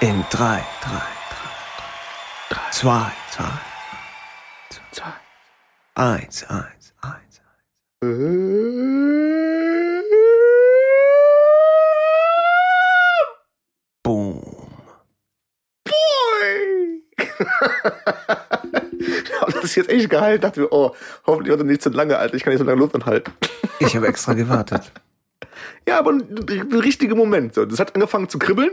In drei, drei, drei, zwei, zwei, Zwei. eins, eins, eins. Boom. Boy! ich hab das jetzt echt geheilt. Dachte mir, oh, hoffentlich wird er nicht zu lange, Alter. Ich kann nicht so lange Luft anhalten. Ich habe extra gewartet. Ja, aber der richtige Moment. So. Das hat angefangen zu kribbeln,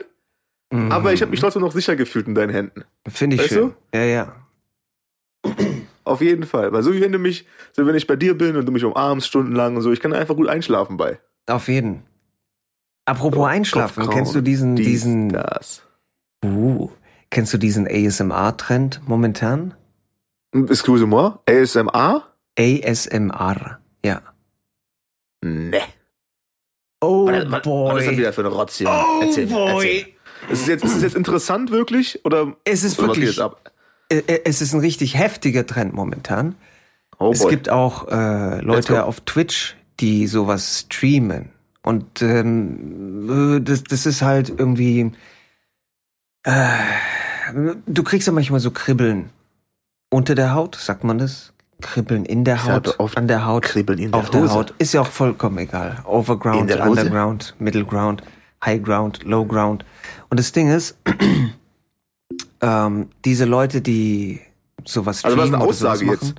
Mhm. aber ich habe mich trotzdem noch sicher gefühlt in deinen Händen. Finde ich Weißt schön. Ja, ja. Auf jeden Fall. Weil so wie wenn du mich, so wenn ich bei dir bin und du mich umarmst stundenlang und so, ich kann einfach gut einschlafen bei. Auf jeden. Apropos Einschlafen, Kopfgrauen, kennst du diesen, dies, diesen, Das. uh, kennst du diesen ASMR-Trend momentan? Excuse-moi? ASMR? ASMR, ja. Ne. Oh Was, was, was ist das wieder für eine Rotz hier? Oh erzähl, boy. erzähl. Ist es, jetzt, ist es jetzt interessant wirklich? Oder, Es ist oder wirklich, äh, äh, es ist ein richtig heftiger Trend momentan. Oh es gibt auch äh, Leute auf Twitch, die sowas streamen. Und ähm, äh, das, das ist halt irgendwie. Äh, du kriegst ja manchmal so Kribbeln unter der Haut, sagt man das? Kribbeln in der Haut, oft an der Haut, Kribbeln in der auf der Hose. Haut. Ist ja auch vollkommen egal. Overground, der. Underground, Middle Ground, High Ground, Low Ground. Und das Ding ist, ähm, diese Leute, die sowas Also was eine Aussage machen, jetzt?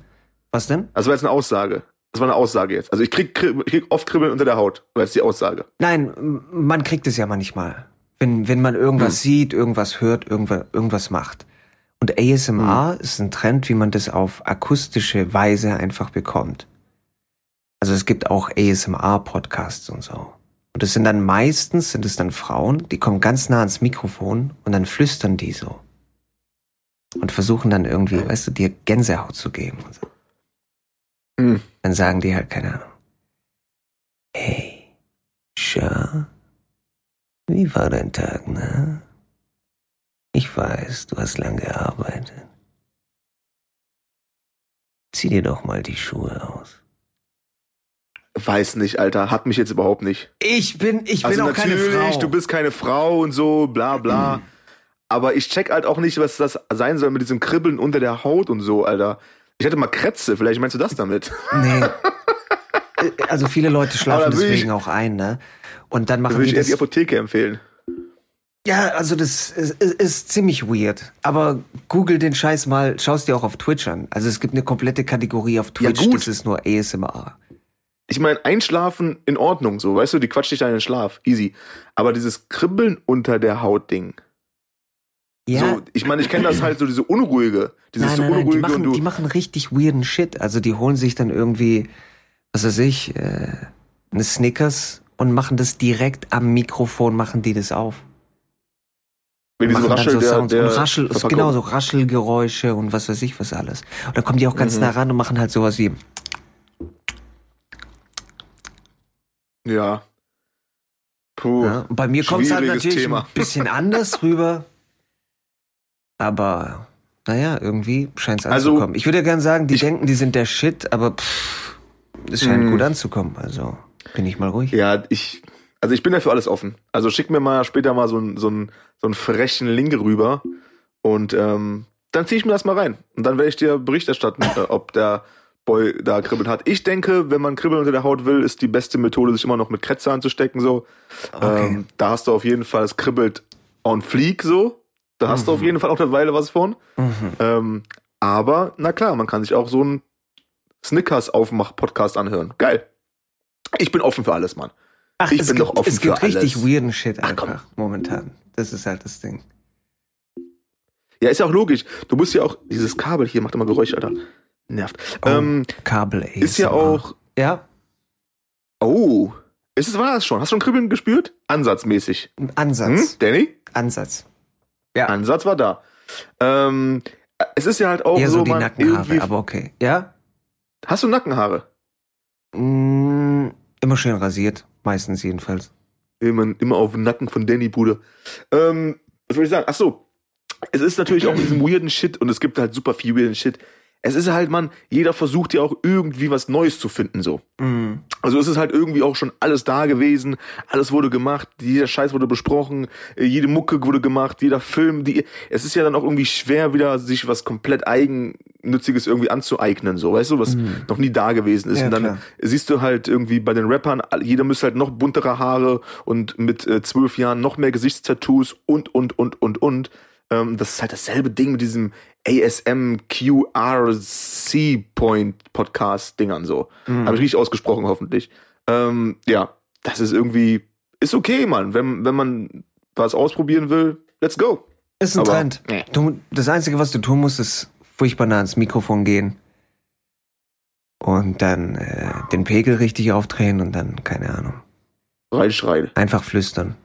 Was denn? Also war jetzt eine Aussage. Das war eine Aussage jetzt. Also ich krieg, krieg oft Kribbeln unter der Haut. War jetzt die Aussage. Nein, man kriegt es ja manchmal. Wenn, wenn man irgendwas Hm. sieht, irgendwas hört, irgendwas, irgendwas macht. Und ASMR Hm. ist ein Trend, wie man das auf akustische Weise einfach bekommt. Also es gibt auch ASMR-Podcasts und so. Und es sind dann meistens, sind es dann Frauen, die kommen ganz nah ans Mikrofon und dann flüstern die so. Und versuchen dann irgendwie, weißt du, dir Gänsehaut zu geben. Und so. Hm. Dann sagen die halt, keine Ahnung. Hey, Scha, wie war dein Tag, ne? Ich weiß, du hast lang gearbeitet. Zieh dir doch mal die Schuhe aus. Weiß nicht, Alter. Hat mich jetzt überhaupt nicht. Ich bin, ich also bin auch keine natürlich, Frau. du bist keine Frau und so, bla bla. Aber ich check halt auch nicht, was das sein soll mit diesem Kribbeln unter der Haut und so, Alter. Ich hatte mal Krätze, vielleicht meinst du das damit. nee. Also viele Leute schlafen deswegen ich- auch ein, ne? Und dann Da machen würde die ich eher das. die Apotheke empfehlen. Ja, also das ist, ist, ist ziemlich weird. Aber google den Scheiß mal, schau's dir auch auf Twitch an. Also es gibt eine komplette Kategorie auf Ja, Twitch, gut. das ist nur ASMR. Ich meine, einschlafen in Ordnung, so, weißt du, die quatscht dich da in den Schlaf. Easy. Aber dieses Kribbeln unter der Haut-Ding. Ja, So, ich meine, ich kenne das halt so, diese unruhige. Dieses nein, so nein, nein, die unruhige machen, die machen richtig weirden Shit. Also die holen sich dann irgendwie, was weiß ich, äh, eine Snickers und machen das direkt am Mikrofon, machen die das auf. mit diesem Raschel so der, Sounds der und Raschel, genau so Raschelgeräusche und was weiß ich was alles. Und dann kommen die auch ganz Mhm. nah ran und machen halt sowas wie, Ja. Puh. ja. Bei mir kommt es halt natürlich Thema. ein bisschen anders rüber. Aber naja, irgendwie scheint es Also- anzukommen. ich würde ja gern sagen, die Ich- denken, die sind der Shit, aber pff, es scheint Mm. gut anzukommen. Also bin ich mal ruhig. Ja, ich, also ich bin ja für alles offen. Also schick mir mal später mal so einen so einen- so einen frechen Link rüber und ähm, dann ziehe ich mir das mal rein. Und dann werde ich dir Bericht erstatten, äh, ob der Boy da Kribbeln hat. Ich denke, wenn man Kribbeln unter der Haut will, ist die beste Methode, sich immer noch mit Kretze anzustecken. So. Okay. Ähm, da hast du auf jeden Fall, es kribbelt on fleek so. Da hast du auf Mhm. jeden Fall auch eine Weile was von. Mhm. Ähm, aber, na klar, man kann sich auch so einen Snickers-Aufmach-Podcast anhören. Geil. Ich bin offen für alles, Mann. Ach, Ich bin gibt, doch offen es gibt für richtig alles. weirden Shit Ach, komm. einfach momentan. Das ist halt das Ding. Ja, ist ja auch logisch. Du musst ja auch, dieses Kabel hier macht immer Geräusche, Alter. Nervt. Oh, Ähm, Kabel ist ja ASMR. auch, Ja, oh, ist es, war das schon? Hast du schon Kribbeln gespürt? Ansatzmäßig. ein Hm? Ansatz. Danny? Ansatz. Ansatz war da. Ähm, es ist ja halt auch Eher so, so die man, Nackenhaare, aber okay. Ja? Hast du Nackenhaare? Mm, immer schön rasiert. Meistens jedenfalls. Immer, immer auf den Nacken von Danny, Bruder. Ähm, was würde ich sagen? Ach so. Es ist natürlich auch mit diesem weirden Shit und es gibt halt super viel weirden Shit. Es ist halt, man, jeder versucht ja auch irgendwie was Neues zu finden, so. Mhm. Also es ist halt irgendwie auch schon alles da gewesen, alles wurde gemacht, jeder Scheiß wurde besprochen, äh, jede Mucke wurde gemacht, jeder Film, die, es ist ja dann auch irgendwie schwer, wieder sich was komplett Eigennütziges irgendwie anzueignen, so, weißt du, was noch nie da gewesen ist. Ja, und dann klar. siehst du halt irgendwie bei den Rappern, jeder müsste halt noch buntere Haare und mit äh, zwölf Jahren noch mehr Gesichtstattoos und, und, und, und, und. Ähm, das ist halt dasselbe Ding mit diesem ASMQRC Point Podcast Dingern so. Habe ich richtig ausgesprochen, hoffentlich. Ähm, ja, das ist irgendwie, ist okay, Mann. Wenn, wenn man was ausprobieren will, let's go. Ist ein Aber- Trend. Nee. Du, das Einzige, was du tun musst, ist furchtbar nah ans Mikrofon gehen. Und dann äh, den Pegel richtig aufdrehen und dann, keine Ahnung, Reinschreien. einfach flüstern.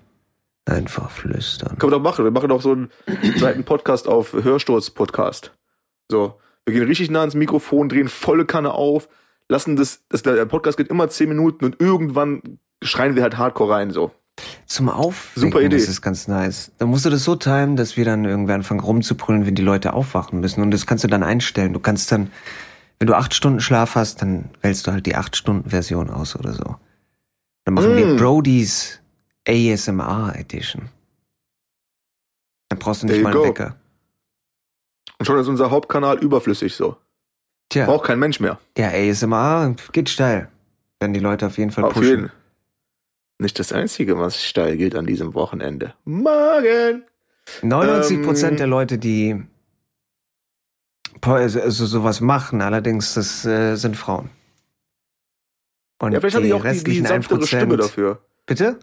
Einfach flüstern. Können wir doch machen. Wir machen doch so einen zweiten Podcast auf Hörsturz-Podcast. So, wir gehen richtig nah ans Mikrofon, drehen volle Kanne auf, lassen das, das, der Podcast geht immer zehn Minuten und irgendwann schreien wir halt hardcore rein, so. Zum Aufwecken Super Idee. das ist ganz nice. Dann musst du das so timen, dass wir dann irgendwie anfangen rumzubrüllen, wenn die Leute aufwachen müssen. Und das kannst du dann einstellen. Du kannst dann, wenn du acht Stunden Schlaf hast, dann wählst du halt die acht Stunden Version aus oder so. Dann machen wir Mm. ASMR Edition. Dann brauchst du nicht There mal einen. Wecker. Und schon ist unser Hauptkanal überflüssig, so. Tja, Braucht kein Mensch mehr. ja, ASMR geht steil. Werden die Leute auf jeden Fall Auf pushen. jeden. Nicht das Einzige, was steil gilt an diesem Wochenende. Morgen! 99 Prozent Ähm, der Leute, die also also sowas machen, allerdings das äh, sind Frauen. Und Ja, vielleicht die auch die, die restlichen sanftere 1%, Stimme dafür. Bitte?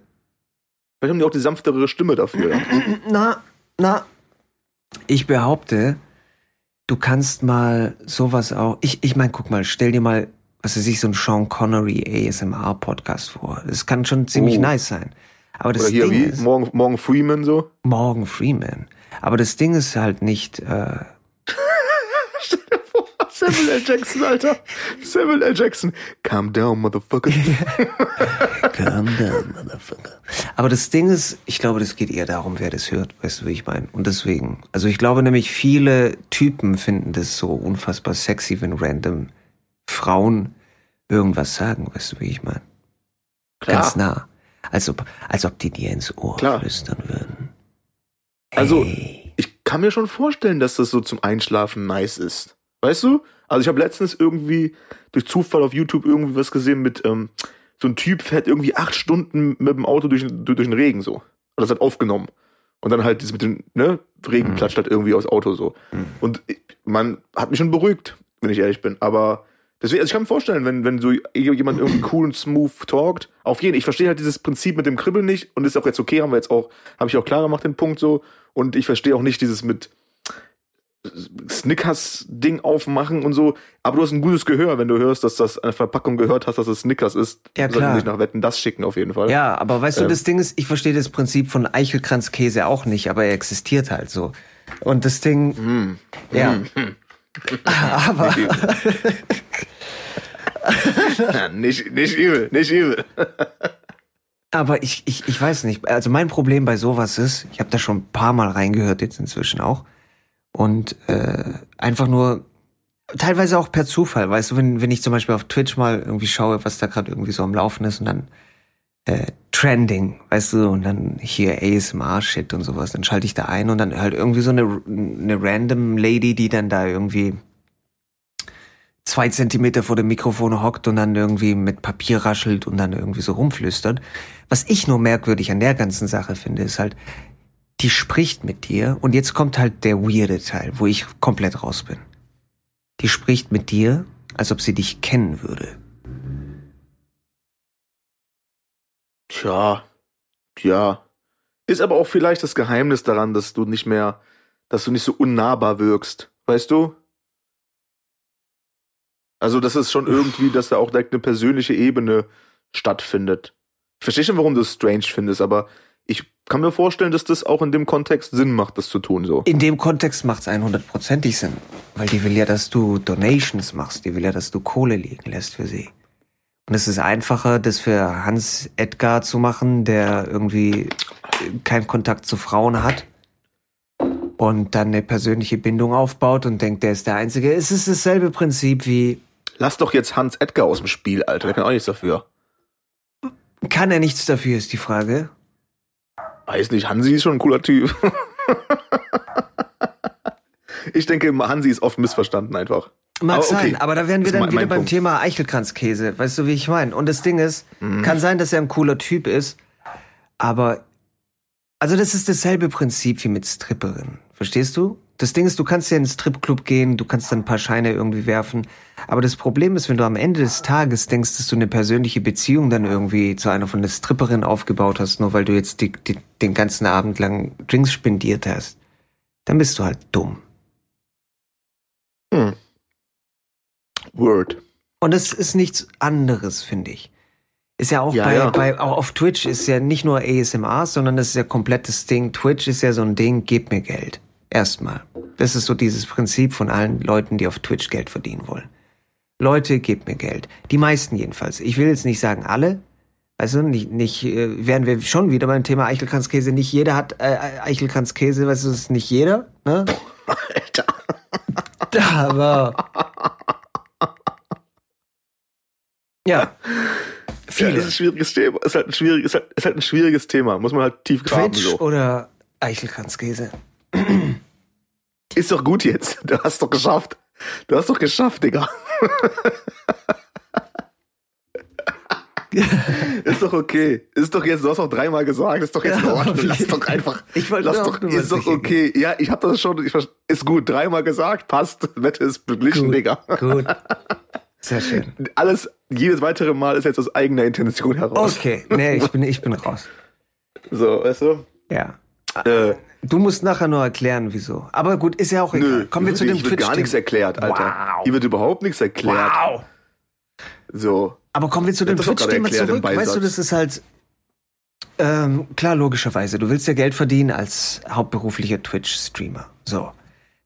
Vielleicht haben die auch die sanftere Stimme dafür. Na, na. Ich behaupte, du kannst mal sowas auch. Ich, ich meine, guck mal, stell dir mal, was weiß ich, so ein Sean Connery ASMR Podcast vor. Das kann schon ziemlich Oh. nice sein. Aber das Oder hier Ding wie ist, Morgan, Morgan Freeman so. Morgan Freeman. Aber das Ding ist halt nicht, äh, Samuel L. Jackson, Alter. Samuel L. Jackson. Calm down, motherfucker. Calm down, motherfucker. Aber das Ding ist, ich glaube, das geht eher darum, wer das hört, weißt du, wie ich meine? Und deswegen, also ich glaube nämlich, viele Typen finden das so unfassbar sexy, wenn random Frauen irgendwas sagen, weißt du, wie ich meine? Ganz nah. Als ob, als ob die dir ins Ohr Klar. flüstern würden. Also, Hey. ich kann mir schon vorstellen, dass das so zum Einschlafen nice ist. Weißt du? Also ich habe letztens irgendwie durch Zufall auf YouTube irgendwie was gesehen mit ähm, so ein Typ fährt irgendwie acht Stunden mit dem Auto durch, durch, durch den Regen so. Und das hat aufgenommen. Und dann halt das mit dem ne, Regen Mhm. klatscht halt irgendwie aufs Auto so. Mhm. Und ich- man hat mich schon beruhigt, wenn ich ehrlich bin. Aber deswegen, also ich kann mir vorstellen, wenn, wenn so jemand irgendwie cool und smooth talkt, auf jeden, ich verstehe halt dieses Prinzip mit dem Kribbeln nicht und ist auch jetzt okay, haben wir jetzt auch, habe ich auch klar gemacht, den Punkt so. Und ich verstehe auch nicht dieses mit Snickers-Ding aufmachen und so. Aber du hast ein gutes Gehör, wenn du hörst, dass das eine Verpackung gehört hast, dass es Snickers ist. Ja, Sollten klar. sich nach Wetten das schicken auf jeden Fall. Ja, aber weißt du, Ähm. das Ding ist, ich verstehe das Prinzip von Eichelkranzkäse auch nicht, aber er existiert halt so. Und das Ding, Hm. ja. aber, nicht, nicht übel, nicht übel. aber ich, ich, ich weiß nicht. Also mein Problem bei sowas ist, ich habe da schon ein paar Mal reingehört, jetzt inzwischen auch. Und äh, einfach nur, teilweise auch per Zufall, weißt du, wenn, wenn ich zum Beispiel auf Twitch mal irgendwie schaue, was da gerade irgendwie so am Laufen ist und dann äh, Trending, weißt du, und dann hier ASMR-Shit und sowas, dann schalte ich da ein und dann halt irgendwie so eine, eine random Lady, die dann da irgendwie zwei Zentimeter vor dem Mikrofon hockt und dann irgendwie mit Papier raschelt und dann irgendwie so rumflüstert. Was ich nur merkwürdig an der ganzen Sache finde, ist halt, die spricht mit dir und jetzt kommt halt der weirde Teil, wo ich komplett raus bin. Die spricht mit dir, als ob sie dich kennen würde. Tja, ja. Ist aber auch vielleicht das Geheimnis daran, dass du nicht mehr, dass du nicht so unnahbar wirkst. Weißt du? Also, das ist schon irgendwie, dass da auch direkt eine persönliche Ebene stattfindet. Ich verstehe schon, warum du es strange findest, aber kann mir vorstellen, dass das auch in dem Kontext Sinn macht, das zu tun, so. In dem Kontext macht es 100%ig Sinn, weil die will ja, dass du Donations machst, die will ja, dass du Kohle liegen lässt für sie. Und es ist einfacher, das für Hans Edgar zu machen, der irgendwie keinen Kontakt zu Frauen hat, und dann eine persönliche Bindung aufbaut und denkt, der ist der Einzige. Es ist dasselbe Prinzip wie. Lass doch jetzt Hans Edgar aus dem Spiel, Alter. Der kann auch nichts dafür. Kann er nichts dafür, ist die Frage. Weiß nicht, Hansi ist schon ein cooler Typ. ich denke, Hansi ist oft missverstanden einfach. Mag Aber sein, okay. aber da wären wir Das dann wieder beim Punkt. Thema Eichelkranzkäse. Weißt du, wie ich meine? Und das Ding ist, Mhm. kann sein, dass er ein cooler Typ ist, aber also das ist dasselbe Prinzip wie mit Stripperinnen. Verstehst du? Das Ding ist, du kannst ja in den Stripclub gehen, du kannst dann ein paar Scheine irgendwie werfen. Aber das Problem ist, wenn du am Ende des Tages denkst, dass du eine persönliche Beziehung dann irgendwie zu einer von der Stripperin aufgebaut hast, nur weil du jetzt die, die, den ganzen Abend lang Drinks spendiert hast, dann bist du halt dumm. Hm. Word. Und es ist nichts anderes, finde ich. Ist ja auch Ja, bei, ja. bei, auch auf Twitch ist ja nicht nur ASMR, sondern das ist ja komplettes Ding. Twitch ist ja so ein Ding, gib mir Geld. Erstmal. Das ist so dieses Prinzip von allen Leuten, die auf Twitch Geld verdienen wollen. Leute, gebt mir Geld. Die meisten jedenfalls. Ich will jetzt nicht sagen alle. Weißt du, nicht, nicht, äh, wären wir schon wieder beim Thema Eichelkranzkäse. Nicht jeder hat äh, Eichelkranzkäse, weißt du, ist nicht jeder, ne? Alter. Aber. Ja. Ja, Viele. das ist ein schwieriges Thema. Ist halt ein schwieriges, ist halt, ist halt ein schwieriges Thema. Muss man halt tief graben. Twitch So. oder Eichelkranzkäse? Ist doch gut jetzt. Du hast doch geschafft. Du hast doch geschafft, Digga. ist doch okay. Ist doch jetzt, du hast doch dreimal gesagt, ist doch jetzt in Ja, Ordnung. okay. Lass doch einfach. Ich wollte lass doch, ist doch okay. Ja, ich hab das schon, ich, ist gut. Dreimal gesagt, passt. Wette ist beglichen, Gut. Digga. Gut. Sehr schön. Alles, jedes weitere Mal ist jetzt aus eigener Intention heraus. Okay, nee, ich bin, ich bin raus. So, weißt du? Ja. Äh, Du musst nachher nur erklären, wieso. Aber gut, ist ja auch egal. nö, Kommen wir zu dem hier wird gar nichts erklärt, Alter. Wow. Hier wird überhaupt nichts erklärt. Wow. So. Aber kommen wir zu dem Twitch-Thema zurück. Weißt du, das ist halt, ähm, klar, logischerweise. Du willst ja Geld verdienen als hauptberuflicher Twitch-Streamer. So.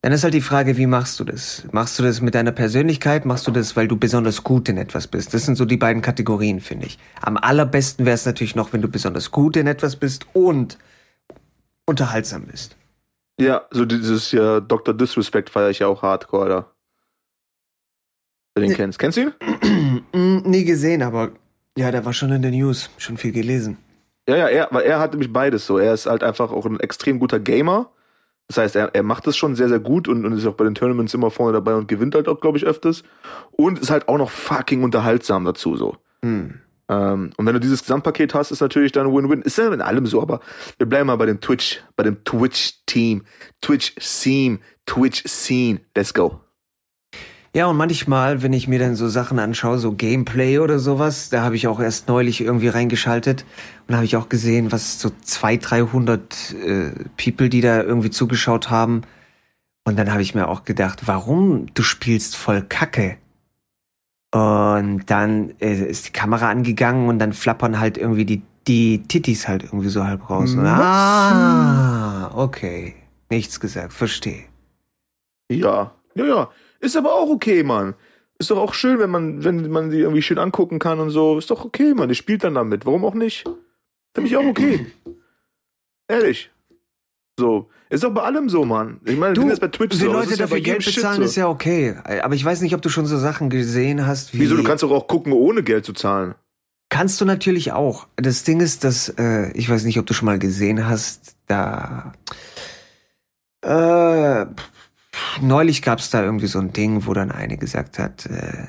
Dann ist halt die Frage, wie machst du das? Machst du das mit deiner Persönlichkeit? Machst du das, weil du besonders gut in etwas bist? Das sind so die beiden Kategorien, finde ich. Am allerbesten wäre es natürlich noch, wenn du besonders gut in etwas bist und unterhaltsam bist. Ja, so dieses ja, Dr. Disrespect feiere ich ja auch hardcore, Alter. Wenn du den Nee. kennst. Kennst du ihn? Mm, Nie gesehen, aber ja, der war schon in den News, schon viel gelesen. Ja, ja, er, weil er hat nämlich beides so. Er ist halt einfach auch ein extrem guter Gamer. Das heißt, er, er macht es schon sehr, sehr gut und, und ist auch bei den Tournaments immer vorne dabei und gewinnt halt auch, glaube ich, öfters. Und ist halt auch noch fucking unterhaltsam dazu so. Hm. Ähm, und wenn du dieses Gesamtpaket hast, ist natürlich dann Win-Win. Ist ja in allem so, aber wir bleiben mal bei dem Twitch, bei dem Twitch-Team, Twitch-Theme, Twitch-Scene. Let's go. Ja, und manchmal, wenn ich mir dann so Sachen anschaue, so Gameplay oder sowas, da habe ich auch erst neulich irgendwie reingeschaltet und habe ich auch gesehen, was so 200, 300 äh, People, die da irgendwie zugeschaut haben. Und dann habe ich mir auch gedacht, warum du spielst voll Kacke? Und dann äh, ist die Kamera angegangen und dann flappern halt irgendwie die, die Tittis halt irgendwie so halb raus. Und, Was? ah, okay. Nichts gesagt, verstehe. Ja, ja, ja. Ist aber auch okay, Mann. Ist doch auch schön, wenn man, wenn man die irgendwie schön angucken kann und so. Ist doch okay, Mann. Die spielt dann damit. Warum auch nicht? Finde ich auch okay. Ehrlich. So. Ist doch bei allem so, Mann. Ich meine, sind jetzt bei Twitch wie so. Leute ja dafür jedem Geld bezahlen, so. ist ja okay. Aber ich weiß nicht, ob du schon so Sachen gesehen hast wie. Wieso? Du kannst doch auch gucken, ohne Geld zu zahlen. Kannst du natürlich auch. Das Ding ist, dass, äh, ich weiß nicht, ob du schon mal gesehen hast, da. Äh, neulich gab's da irgendwie so ein Ding, wo dann eine gesagt hat, äh,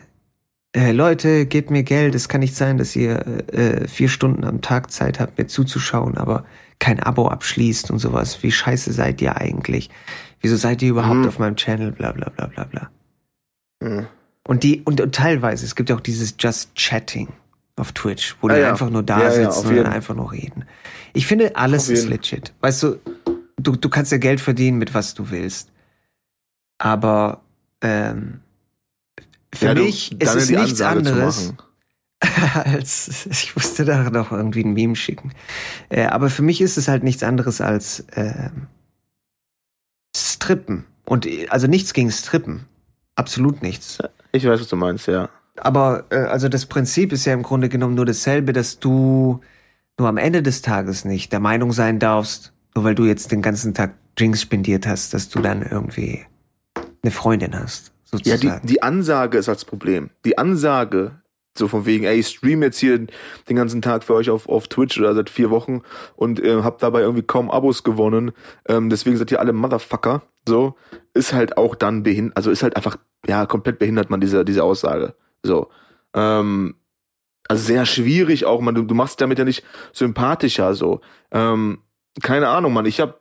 äh, Leute, gebt mir Geld. Es kann nicht sein, dass ihr äh, vier Stunden am Tag Zeit habt, mir zuzuschauen, aber kein Abo abschließt und sowas. Wie scheiße seid ihr eigentlich? Wieso seid ihr überhaupt Mhm. auf meinem Channel? Bla bla bla bla bla. Hm. Und die, und, und teilweise, es gibt ja auch dieses Just Chatting auf Twitch, wo Ah die ja. einfach nur da Ja, ja, sitzen und dann einfach nur reden. Ich finde, alles Auf ist jeden. legit. Weißt du, du, du kannst ja Geld verdienen mit was du willst. Aber ähm, für Ja, mich ist es nichts Ansage anderes. als ich musste da noch irgendwie ein Meme schicken. Äh, aber für mich ist es halt nichts anderes als ähm, Strippen. Und äh, also nichts gegen Strippen. Absolut nichts. Ich weiß, was du meinst, ja. Aber äh, also das Prinzip ist ja im Grunde genommen nur dasselbe, dass du nur am Ende des Tages nicht der Meinung sein darfst, nur weil du jetzt den ganzen Tag Drinks spendiert hast, dass du dann irgendwie eine Freundin hast. Ja, die, die Ansage ist das Problem. Die Ansage, so von wegen, ey, ich stream jetzt hier den ganzen Tag für euch auf, auf Twitch oder seit vier Wochen und äh, hab dabei irgendwie kaum Abos gewonnen. Ähm, deswegen seid ihr alle Motherfucker. So, ist halt auch dann behindert, also ist halt einfach, ja, komplett behindert man diese, diese Aussage. So. Ähm, also sehr schwierig auch, man, du, du machst damit ja nicht sympathischer, so. Ähm, keine Ahnung, man, ich hab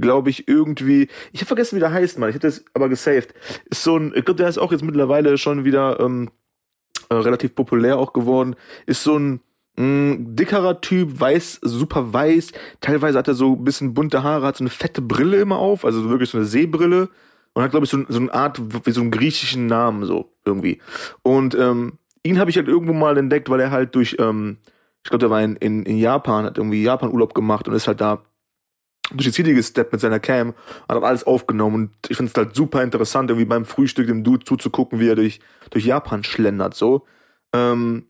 glaube ich, irgendwie, ich habe vergessen, wie der heißt, man. Ich habe das aber gesaved. Ist so ein, ich glaube, der ist auch jetzt mittlerweile schon wieder ähm, äh, relativ populär auch geworden. Ist so ein mh, mm, dickerer Typ, weiß, super weiß. Teilweise hat er so ein bisschen bunte Haare, hat so eine fette Brille immer auf, also wirklich so eine Seebrille. Und hat, glaube ich, so, so eine Art, wie so einen griechischen Namen, so irgendwie. Und ähm, ihn habe ich halt irgendwo mal entdeckt, weil er halt durch, ähm, ich glaube, der war in, in, in Japan, hat irgendwie Japan-Urlaub gemacht und ist halt da durch die Ziele gesteppt mit seiner Cam und hat alles aufgenommen und ich finde es halt super interessant, irgendwie beim Frühstück dem Dude zuzugucken, wie er durch, durch Japan schlendert, so. Ähm,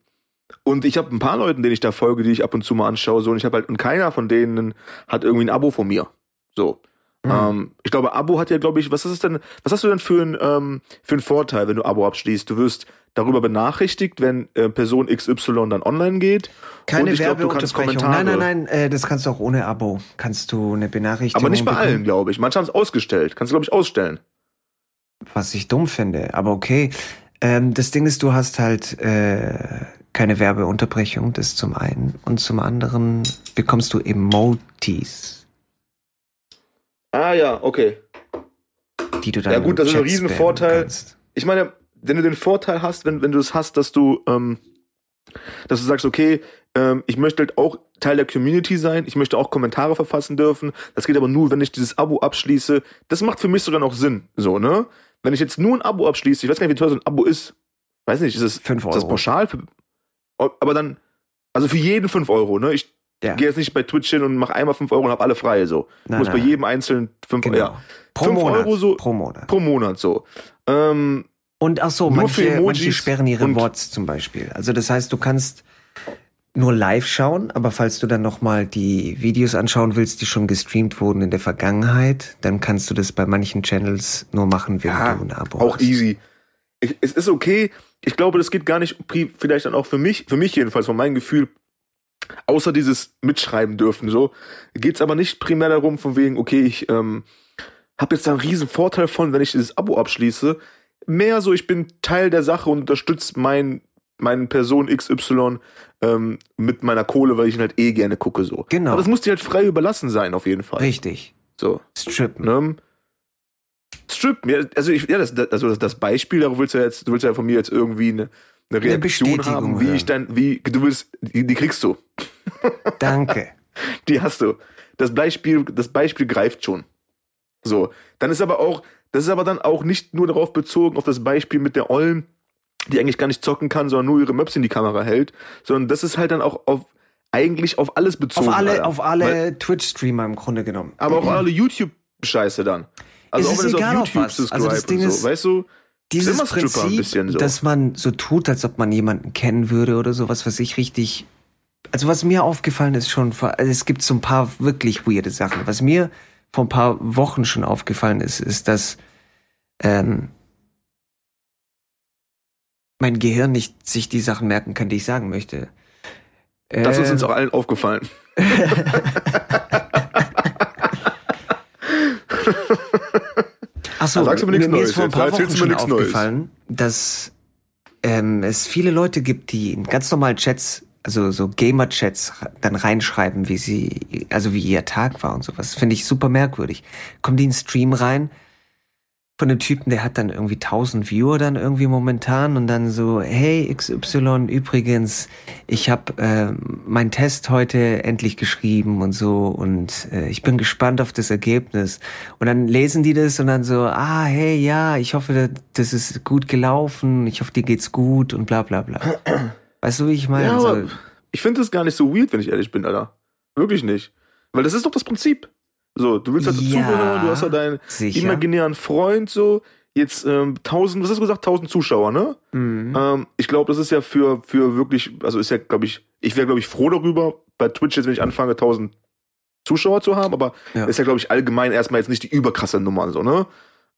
und ich habe ein paar Leuten, denen ich da folge, die ich ab und zu mal anschaue, so, und ich habe halt, und keiner von denen hat irgendwie ein Abo von mir. So. Mhm. Ähm, ich glaube, Abo hat ja, glaube ich, was ist es denn, was hast du denn für einen ähm, für einen Vorteil, wenn du Abo abschließt? Du wirst darüber benachrichtigt, wenn äh, Person XY dann online geht. Keine Werbeunterbrechung. Nein, nein, nein, äh, das kannst du auch ohne Abo. Kannst du eine Benachrichtigung Aber nicht bei bekommen. allen, glaube ich. Manche haben es ausgestellt. Kannst du, glaube ich, ausstellen. Was ich dumm finde, aber okay. Ähm, das Ding ist, du hast halt äh, keine Werbeunterbrechung, das zum einen. Und zum anderen bekommst du Emotis. Ah ja, okay. Die du dann Ja gut, das ist ein Riesenvorteil. Ich meine, wenn du den Vorteil hast, wenn, wenn du es hast, dass du, ähm, dass du sagst, okay, ähm, ich möchte halt auch Teil der Community sein, ich möchte auch Kommentare verfassen dürfen. Das geht aber nur, wenn ich dieses Abo abschließe. Das macht für mich sogar noch Sinn, so, ne? Wenn ich jetzt nur ein Abo abschließe, ich weiß gar nicht, wie teuer so ein Abo ist. Weiß nicht, ist es, fünf Euro. ist das pauschal? Für, aber dann, also für jeden fünf Euro, ne? Ich ja. gehe jetzt nicht bei Twitch hin und mache einmal fünf Euro und habe alle frei, so. Ich muss nein. bei jedem einzelnen fünf genau. ja. Pro Monat. Euro so. Pro Monat. Pro Monat, so. Ähm, und ach so, manche, manche sperren ihre Bots zum Beispiel. Also das heißt, du kannst nur live schauen, aber falls du dann nochmal die Videos anschauen willst, die schon gestreamt wurden in der Vergangenheit, dann kannst du das bei manchen Channels nur machen, während ja, du ein Abo auch hast. Easy. Ich, es ist okay. Ich glaube, das geht gar nicht, vielleicht dann auch für mich, für mich jedenfalls, von meinem Gefühl, außer dieses Mitschreiben dürfen, so, geht's aber nicht primär darum, von wegen, okay, ich ähm, habe jetzt da einen riesen Vorteil von, wenn ich dieses Abo abschließe, mehr so, ich bin Teil der Sache und unterstütze mein, meinen Person XY ähm, mit meiner Kohle, weil ich ihn halt eh gerne gucke so. Genau. Aber das muss dir halt frei überlassen sein, auf jeden Fall. Richtig. So. Strippen. Ne? Strippen, ja, also ich, ja, das, also das Beispiel, darauf willst du ja jetzt, du willst ja von mir jetzt irgendwie eine, eine Reaktion eine haben, wie hören. ich dann, wie, du willst, die, die kriegst du. Danke. die hast du. Das Beispiel, das Beispiel greift schon. So. Dann ist aber auch, das ist aber dann auch nicht nur darauf bezogen, auf das Beispiel mit der Ollen, die eigentlich gar nicht zocken kann, sondern nur ihre Möps in die Kamera hält, sondern das ist halt dann auch auf eigentlich auf alles bezogen. Auf alle, auf alle Twitch-Streamer im Grunde genommen. Aber auch alle YouTube-Scheiße dann. Also es auch wenn es auf YouTube auf subscribe also das Ding so, weißt du? Dieses Prinzip, so. dass man so tut, als ob man jemanden kennen würde oder sowas, was ich richtig, also was mir aufgefallen ist schon, also es gibt so ein paar wirklich weirde Sachen. Was mir vor ein paar Wochen schon aufgefallen ist, ist, dass ähm, mein Gehirn nicht sich die Sachen merken kann, die ich sagen möchte. Das ist uns ähm. auch allen aufgefallen. Achso, du mir mir ist vor ein paar Wochen schon aufgefallen, Neues. dass ähm, es viele Leute gibt, die in ganz normalen Chats also so Gamer-Chats dann reinschreiben, wie sie, also wie ihr Tag war und sowas. Finde ich super merkwürdig. Kommen die in Stream rein von dem Typen, der hat dann irgendwie 1000 Viewer dann irgendwie momentan und dann so, hey XY, übrigens, ich habe äh, meinen Test heute endlich geschrieben und so und äh, ich bin gespannt auf das Ergebnis. Und dann lesen die das und dann so, ah, hey, ja, ich hoffe, das ist gut gelaufen, ich hoffe, dir geht's gut und bla bla bla. Weißt du, wie ich meine? Ja, aber so, ich finde das gar nicht so weird, wenn ich ehrlich bin, Alter. Wirklich nicht. Weil das ist doch das Prinzip. So, du willst halt ja, dazugehören, du hast ja deinen sicher. imaginären Freund, so. Jetzt ähm, 1000, was hast du gesagt? 1000 Zuschauer, ne? Mhm. Ähm, ich glaube, das ist ja für, für wirklich, also ist ja, glaube ich, ich wäre, glaube ich, froh darüber, bei Twitch jetzt, wenn ich anfange, 1000 Zuschauer zu haben, aber Ja. ist ja, glaube ich, allgemein erstmal jetzt nicht die überkrasse Nummer, so, ne?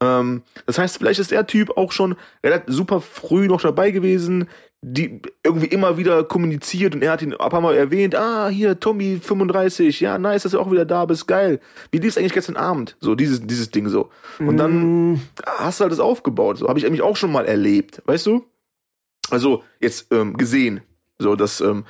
Ähm, das heißt, vielleicht ist der Typ auch schon relativ super früh noch dabei gewesen, die irgendwie immer wieder kommuniziert und er hat ihn ein paar Mal erwähnt, ah, hier, Tommy 35, ja, nice, dass du auch wieder da bist, geil. Wie lief's eigentlich gestern Abend? So, dieses, dieses Ding so. Und dann Mm, hast du halt das aufgebaut. So habe ich eigentlich auch schon mal erlebt, weißt du? Also jetzt ähm, gesehen, so dass ähm,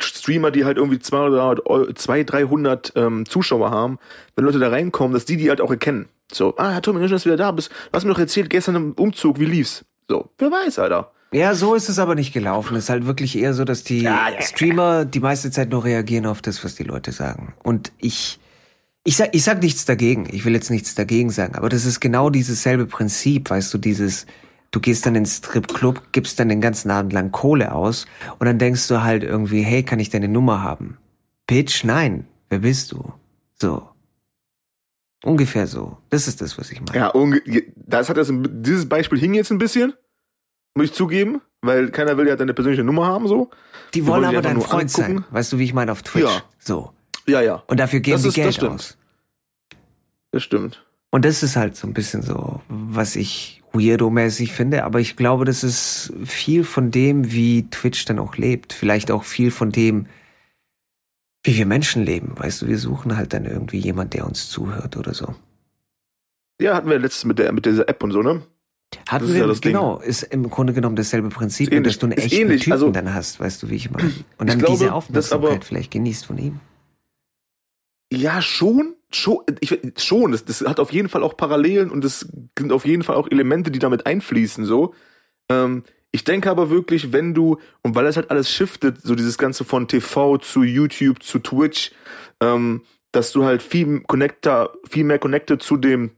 Streamer, die halt irgendwie 200, 200 300 ähm, Zuschauer haben, wenn Leute da reinkommen, dass die die halt auch erkennen. So, ah, Herr Tommy, schön, dass du wieder da bist. Du hast mir doch erzählt gestern im Umzug, wie lief's? So, wer weiß, Alter. Ja, so ist es aber nicht gelaufen. Es ist halt wirklich eher so, dass die Ja, ja. Streamer die meiste Zeit nur reagieren auf das, was die Leute sagen. Und ich, ich sag, ich sag nichts dagegen. Ich will jetzt nichts dagegen sagen. Aber das ist genau dieses selbe Prinzip, weißt du, dieses, du gehst dann ins Stripclub, gibst dann den ganzen Abend lang Kohle aus und dann denkst du halt irgendwie, hey, kann ich deine Nummer haben? Bitch, nein. Wer bist du? So. Ungefähr so. Das ist das, was ich meine. Ja, unge das hat das, dieses Beispiel hing jetzt ein bisschen, muss ich zugeben, weil keiner will ja deine persönliche Nummer haben, so. Die wollen wollen die aber dein Freund sein. angucken. Weißt du, wie ich meine auf Twitch? Ja. So. Ja, ja, Und dafür geben Das die ist- das Geld stimmt. aus. das stimmt. Und das ist halt so ein bisschen so, was ich weirdo-mäßig finde. Aber ich glaube, das ist viel von dem, wie Twitch dann auch lebt. Vielleicht auch viel von dem, wie wir Menschen leben. Weißt du, wir suchen halt dann irgendwie jemand, der uns zuhört oder so. Ja, hatten wir letztes mit der mit dieser App und so, ne? Hatten ist wir, ja das Ding. genau, ist im Grunde genommen dasselbe Prinzip, nur dass du einen ist echten ähnlich, Typen also- dann hast, weißt du, wie ich meine. Und dann glaube, diese das Aufmerksamkeit aber- vielleicht genießt von ihm. Ja, schon, schon, ich, schon. Das, das hat auf jeden Fall auch Parallelen und es sind auf jeden Fall auch Elemente, die damit einfließen, so. Ähm, ich denke aber wirklich, wenn du, und weil das halt alles shiftet, so dieses Ganze von TV zu YouTube zu Twitch, ähm, dass du halt viel connecter, viel mehr connected zu dem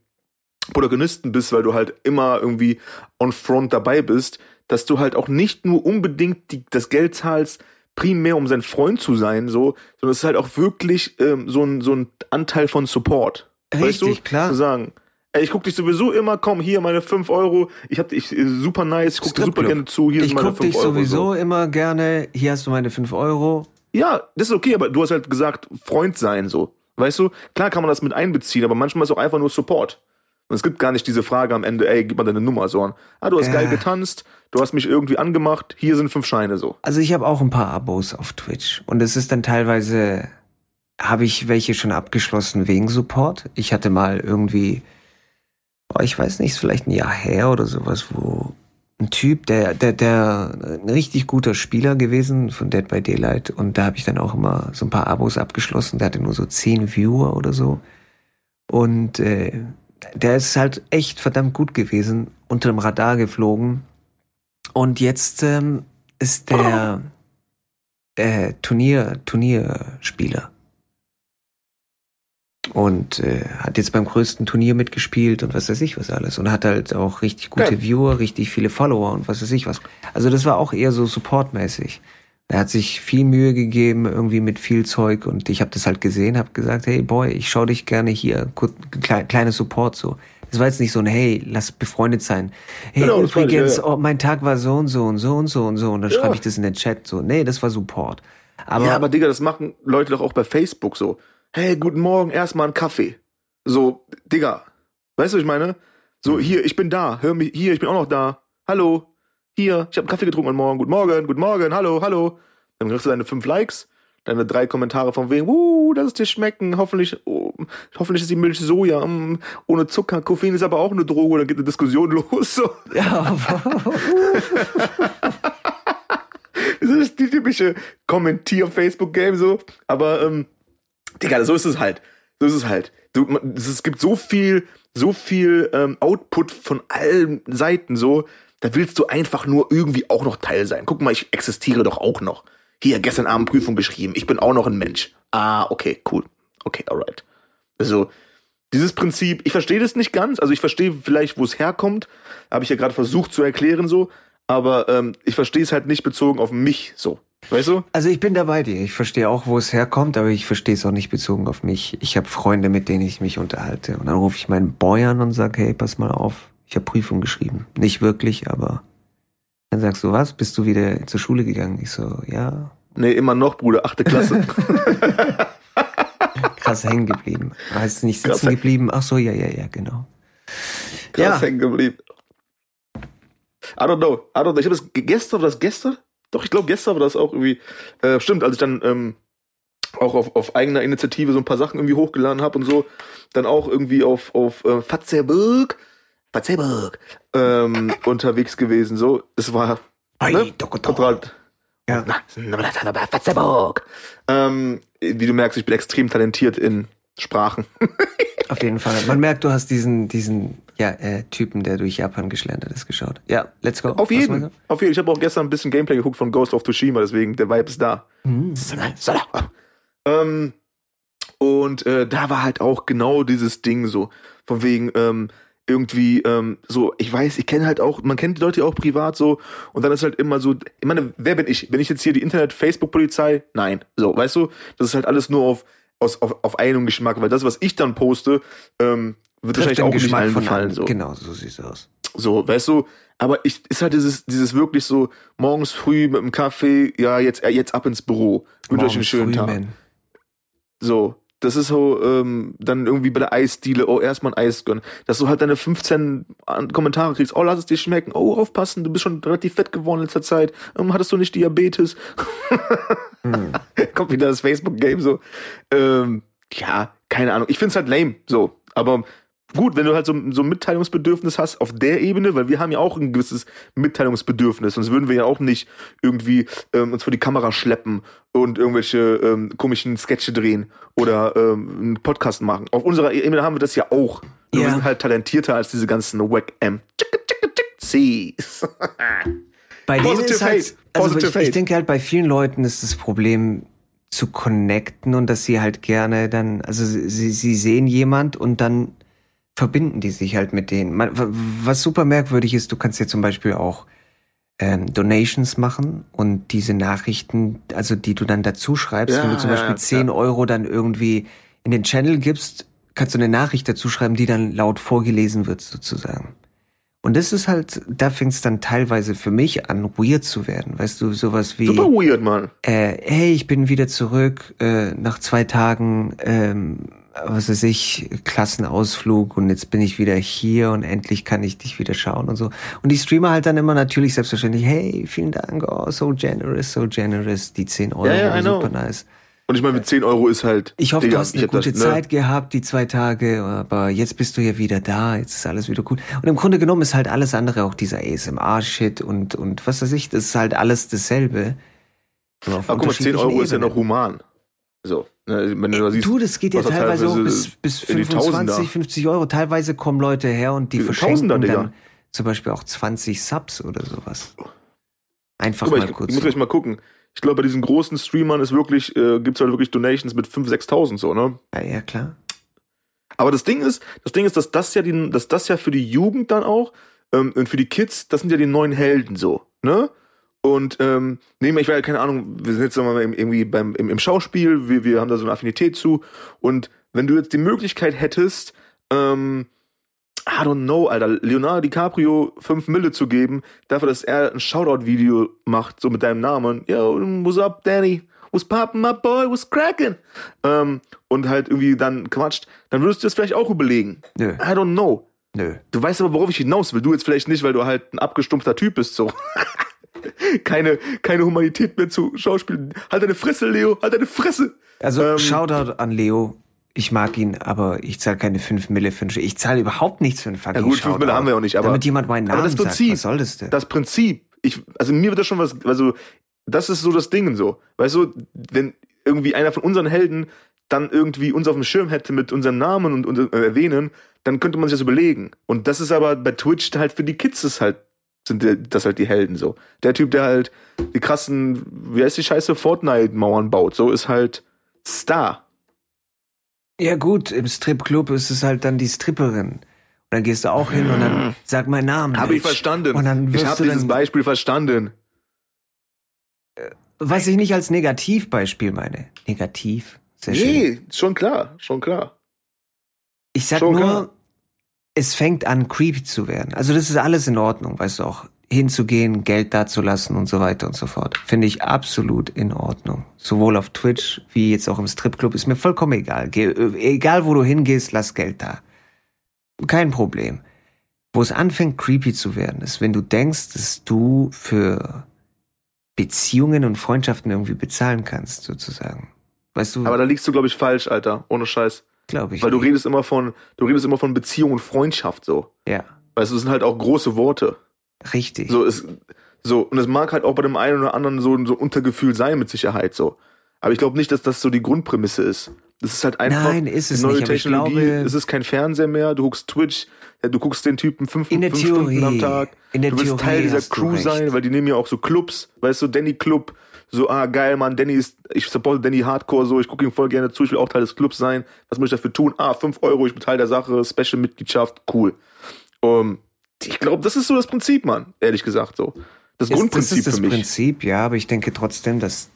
Protagonisten bist, weil du halt immer irgendwie on front dabei bist, dass du halt auch nicht nur unbedingt die, das Geld zahlst, primär um sein Freund zu sein, so, sondern es ist halt auch wirklich ähm, so, ein, so ein Anteil von Support. weißt Richtig, du? klar. Zu sagen, ey, ich guck dich sowieso immer, komm, hier meine 5 Euro, ich hab dich äh, super nice, ich guck dir super gerne zu, hier Ich sind meine guck 5 dich Euro. sowieso So. immer gerne. Hier hast du meine 5 Euro. Ja, das ist okay, aber du hast halt gesagt, Freund sein, so. Weißt du? Klar kann man das mit einbeziehen, aber manchmal ist auch einfach nur Support. Und es gibt gar nicht diese Frage am Ende, ey, gib mal deine Nummer, sondern, ah, du hast Ja. geil getanzt, du hast mich irgendwie angemacht, hier sind fünf Scheine, so. Also ich habe auch ein paar Abos auf Twitch und es ist dann teilweise habe ich welche schon abgeschlossen wegen Support. Ich hatte mal irgendwie, oh, ich weiß nicht, vielleicht ein Jahr her oder sowas, wo ein Typ, der der der ein richtig guter Spieler gewesen von Dead by Daylight und da habe ich dann auch immer so ein paar Abos abgeschlossen. Der hatte nur so zehn Viewer oder so und äh, der ist halt echt verdammt gut gewesen, unter dem Radar geflogen und jetzt ähm, ist der äh, Turnier, Turnierspieler. Und äh, hat jetzt beim größten Turnier mitgespielt und was weiß ich was alles. Und hat halt auch richtig gute Geil. Viewer, richtig viele Follower und was weiß ich was. Also das war auch eher so supportmäßig. Er hat sich viel Mühe gegeben, irgendwie mit viel Zeug und ich habe das halt gesehen, habe gesagt, hey Boy, ich schau dich gerne hier, kleine Support so. Das war jetzt nicht so ein, hey, lass befreundet sein. Hey, Genau, meine ich, übrigens, ja, ja. oh, mein Tag war so und so und so und so und so und dann Ja. schreibe ich das in den Chat so. Nee, das war Support. Aber, ja, aber Digga, das machen Leute doch auch bei Facebook so. Hey, guten Morgen, erstmal einen Kaffee. So, Digga, weißt du, was ich meine? So, hier, ich bin da, hör mich, hier, ich bin auch noch da. Hallo, hier, ich habe einen Kaffee getrunken heute Morgen. Guten Morgen, guten Morgen, hallo, hallo. Dann kriegst du deine fünf Likes, deine drei Kommentare von wegen, uh, lass es dir schmecken, hoffentlich, oh, hoffentlich ist die Milch Soja, mm, ohne Zucker, Koffein ist aber auch eine Droge, dann geht eine Diskussion los. So. ja, Das ist die typische Kommentier-Facebook-Game so. Aber, ähm, Digga, so ist es halt. So ist es halt. Du, man, es es gibt so viel, so viel ähm, Output von allen Seiten so. Da willst du einfach nur irgendwie auch noch Teil sein. Guck mal, ich existiere doch auch noch. Hier, gestern Abend Prüfung geschrieben. Ich bin auch noch ein Mensch. Ah, okay, cool. Okay, alright. Also, dieses Prinzip, ich verstehe das nicht ganz. Also, ich verstehe vielleicht, wo es herkommt. Habe ich ja gerade versucht zu erklären so. Aber ähm, ich verstehe es halt nicht bezogen auf mich so. Weißt du? Also ich bin da bei dir. Ich verstehe auch, wo es herkommt, aber ich verstehe es auch nicht bezogen auf mich. Ich habe Freunde, mit denen ich mich unterhalte. Und dann rufe ich meinen Boy an und sage, hey, pass mal auf, ich habe Prüfung geschrieben. Nicht wirklich, aber dann sagst du, was? Bist du wieder zur Schule gegangen? Ich so, ja. Nee, immer noch, Bruder, achte Klasse. Krass hängen geblieben. Heißt nicht Krass sitzen hängen- geblieben. Ach so, ja, ja, ja, genau. Krass Ja. hängen geblieben. I don't know. I don't know. Ich habe das ge- gestern, war das gestern? Doch, ich glaube, gestern war das auch irgendwie. Äh, stimmt, als ich dann ähm, auch auf, auf eigener Initiative so ein paar Sachen irgendwie hochgeladen habe und so, dann auch irgendwie auf, auf äh, Facebook, Facebook ähm, unterwegs gewesen. So, es war ne? total. Ja. Ähm, wie du merkst, ich bin extrem talentiert in Sprachen. Auf jeden Fall. Man merkt, du hast diesen, diesen ja, äh, Typen, der durch Japan geschlendert ist, geschaut. Ja, let's go. Auf jeden. Auf jeden. Ich habe auch gestern ein bisschen Gameplay geguckt von Ghost of Tsushima, deswegen der Vibe ist da. Hm. Ähm, und äh, da war halt auch genau dieses Ding so, von wegen ähm, irgendwie ähm, so, ich weiß, ich kenne halt auch, man kennt die Leute ja auch privat so und dann ist halt immer so, ich meine, wer bin ich? Bin ich jetzt hier die Internet-Facebook-Polizei? Nein. So, weißt du, das ist halt alles nur auf, aus, auf, auf einen Geschmack, weil das, was ich dann poste, ähm, wird Trifft wahrscheinlich auch nicht Geschmack allen von gefallen. allen. So. Genau, so sieht's aus. So, weißt du, aber ich ist halt dieses, dieses wirklich so, morgens früh mit dem Kaffee, ja, jetzt, äh, jetzt ab ins Büro. Wünsche euch einen schönen früh, Tag. man. So, das ist so, ähm, dann irgendwie bei der Eisdiele, oh, erstmal ein Eis gönnen. Dass du halt deine 15 An- Kommentare kriegst, oh, lass es dir schmecken, oh, aufpassen, du bist schon relativ fett geworden in letzter Zeit, ähm, hattest du nicht Diabetes? Hm. Kommt wieder das Facebook-Game so. Ähm, ja, keine Ahnung. Ich find's halt lame, so. Aber gut, wenn du halt so, so ein Mitteilungsbedürfnis hast auf der Ebene, weil wir haben ja auch ein gewisses Mitteilungsbedürfnis, sonst würden wir ja auch nicht irgendwie ähm, uns vor die Kamera schleppen und irgendwelche ähm, komischen Sketche drehen oder ähm, einen Podcast machen. Auf unserer Ebene haben wir das ja auch. Nur Ja. Wir sind halt talentierter als diese ganzen Wack-M. Cs. Bei denen Positive ist halt, also ich, ich denke halt, bei vielen Leuten ist das Problem zu connecten und dass sie halt gerne dann, also sie, sie sehen jemand und dann verbinden die sich halt mit denen. Man, wa- was super merkwürdig ist, du kannst ja zum Beispiel auch ähm, Donations machen und diese Nachrichten, also die du dann dazu schreibst, Ja, wenn du zum ja, Beispiel ja. 10 Euro dann irgendwie in den Channel gibst, kannst du eine Nachricht dazu schreiben, die dann laut vorgelesen wird sozusagen. Und das ist halt, da fängt es dann teilweise für mich an, weird zu werden. Weißt du, sowas wie, Super weird, Mann. äh, hey, ich bin wieder zurück äh, nach zwei Tagen, ähm, was weiß ich, Klassenausflug und jetzt bin ich wieder hier und endlich kann ich dich wieder schauen und so. Und die Streamer halt dann immer natürlich selbstverständlich, hey, vielen Dank, oh, so generous, so generous, die 10 Euro, ja, I super nice. Und ich meine, mit 10 Euro ist halt. Ich hoffe, Digga, du hast eine hab das, gute ne? Zeit gehabt, die zwei Tage, aber jetzt bist du ja wieder da, jetzt ist alles wieder gut. Und im Grunde genommen ist halt alles andere, auch dieser ASMR-Shit und, und was weiß ich, das ist halt alles dasselbe. Aber guck mal, 10 unterschiedlichen Euro ist ja noch Ebenen. human. So. Ne, wenn du da siehst, Du, das geht ja teilweise auch bis, bis in die 25, Tausender. 50 Euro. Teilweise kommen Leute her und die Die verschenken Tausender, Digga. dann zum Beispiel auch 20 Subs oder sowas. Einfach mal, mal ich, kurz. ich muss gleich mal gucken. Ich glaube, bei diesen großen Streamern ist wirklich, äh, gibt's halt wirklich Donations mit 5.000, 6.000 so, ne? ja, ja, klar. Aber das Ding ist, das Ding ist, dass das ja die, dass das ja für die Jugend dann auch ähm, und für die Kids, das sind ja die neuen Helden so, ne? Und ähm, nehmen wir, ich weiß keine Ahnung, wir sind jetzt sagen wir mal im- irgendwie beim im, im Schauspiel, wir, wir haben da so eine Affinität zu. Und wenn du jetzt die Möglichkeit hättest, ähm, I don't know, Alter, Leonardo DiCaprio 5 Mille zu geben, dafür, dass er ein Shoutout-Video macht, so mit deinem Namen. Yo, what's up, Danny? What's poppin', my boy? What's crackin'? Ähm, und halt irgendwie dann quatscht, dann würdest du das vielleicht auch überlegen. Nö, I don't know. nö. Du weißt aber, worauf ich hinaus will. Du jetzt vielleicht nicht, weil du halt ein abgestumpfter Typ bist, so. keine, keine Humanität mehr zu Schauspielen. Halt deine Fresse, Leo, halt deine Fresse. Also Ähm, Shoutout an Leo. Ich mag ihn, aber ich zahle keine 5 Mille für einen Ich zahle überhaupt nichts für einen fucking Ja gut, 5 Shoutout. Mille haben wir auch nicht, aber, Damit jemand meinen Namen aber das sagt, Prinzip, was soll das denn? das Prinzip, ich, also mir wird das schon was, also das ist so das Ding so. Weißt du, wenn irgendwie einer von unseren Helden dann irgendwie uns auf dem Schirm hätte mit unserem Namen und, und äh, erwähnen, dann könnte man sich das überlegen. Und das ist aber bei Twitch halt für die Kids ist halt, sind das halt die Helden so. Der Typ, der halt die krassen, wie heißt die Scheiße, Fortnite-Mauern baut, so ist halt Star. Ja gut, im Stripclub ist es halt dann die Stripperin. Und dann gehst du auch hin und dann sag meinen Namen. Habe ich verstanden. Und dann ich habe dieses Beispiel verstanden. was ich nicht als Negativbeispiel meine. Negativ. Sehr schön. Nee, schon klar, schon klar. Ich sag schon nur, klar. Es fängt an, creepy zu werden. Also das ist alles in Ordnung, weißt du auch. hinzugehen, Geld dazulassen und so weiter und so fort. Finde ich absolut in Ordnung. Sowohl auf Twitch wie jetzt auch im Stripclub ist mir vollkommen egal. Geh, egal wo du hingehst, lass Geld da. Kein Problem. Wo es anfängt creepy zu werden, ist, wenn du denkst, dass du für Beziehungen und Freundschaften irgendwie bezahlen kannst, sozusagen. Weißt du? Aber da liegst du, glaube ich, falsch, Alter. Ohne Scheiß. Glaube ich. Weil du redest immer von, du redest immer von Beziehung und Freundschaft so. Ja. Weißt du, das sind halt auch große Worte. Richtig. So ist, so, und es mag halt auch bei dem einen oder anderen so, so Untergefühl sein, mit Sicherheit so. Aber ich glaube nicht, dass das so die Grundprämisse ist. Das ist halt einfach Nein, ist es neue nicht, Technologie. glaube- es ist kein Fernseher mehr. Du guckst Twitch, ja, du guckst den Typen fünf, In der fünf Theorie. Stunden am Tag. In der du willst Theorie Teil dieser Crew sein, weil die nehmen ja auch so Clubs. Weißt du, Danny Club. So, ah, geil, Mann, Danny ist, ich supporte Danny Hardcore so, ich gucke ihm voll gerne zu, ich will auch Teil des Clubs sein. Was muss ich dafür tun? Ah, 5 Euro, ich bin Teil der Sache, Special-Mitgliedschaft, cool. Um, ich glaube, das ist so das Prinzip, Mann, ehrlich gesagt, so. Das Ist- Grundprinzip das ist das für mich. Prinzip, ja, aber ich denke trotzdem, dass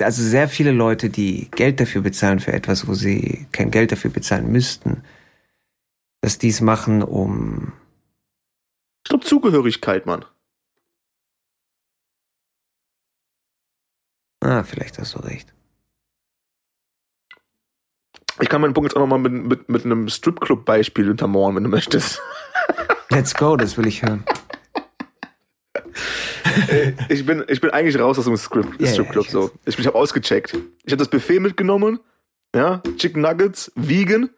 also sehr viele Leute, die Geld dafür bezahlen für etwas, wo sie kein Geld dafür bezahlen müssten, dass dies machen, um Ich glaube, Zugehörigkeit, Mann. Ah, vielleicht hast du recht. Ich kann meinen Punkt jetzt auch nochmal mit, mit, mit einem Stripclub-Beispiel untermauern, wenn du möchtest. Let's go, das will ich hören. Ich bin, ich bin eigentlich raus aus dem Strip, Ja, ja, Stripclub ich so. Ich, ich habe ausgecheckt. Ich habe das Buffet mitgenommen, ja, Chicken Nuggets, vegan,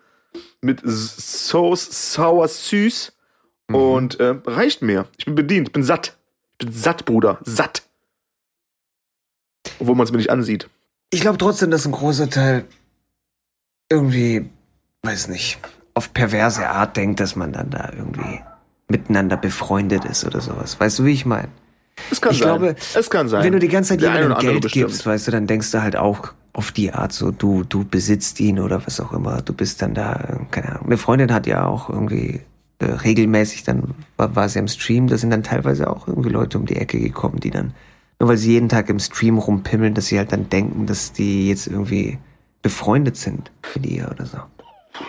mit Sauce, sauer, süß Mhm. und äh, reicht mir. Ich bin bedient, ich bin satt. Ich bin satt, Bruder, satt. Obwohl man es mir nicht ansieht. Ich glaube trotzdem, dass ein großer Teil irgendwie, weiß nicht, auf perverse Art denkt, dass man dann da irgendwie miteinander befreundet ist oder sowas. Weißt du, wie ich meine? Es kann Ich sein. glaube, es kann sein. Wenn du die ganze Zeit jemandem Geld bestimmt. gibst, weißt du, dann denkst du halt auch auf die Art so, du, du besitzt ihn oder was auch immer. Du bist dann da, keine Ahnung. Eine Freundin hat ja auch irgendwie äh, regelmäßig, dann war, war sie im Stream, da sind dann teilweise auch irgendwie Leute um die Ecke gekommen, die dann, nur weil sie jeden Tag im Stream rumpimmeln, dass sie halt dann denken, dass die jetzt irgendwie befreundet sind mit ihr oder so.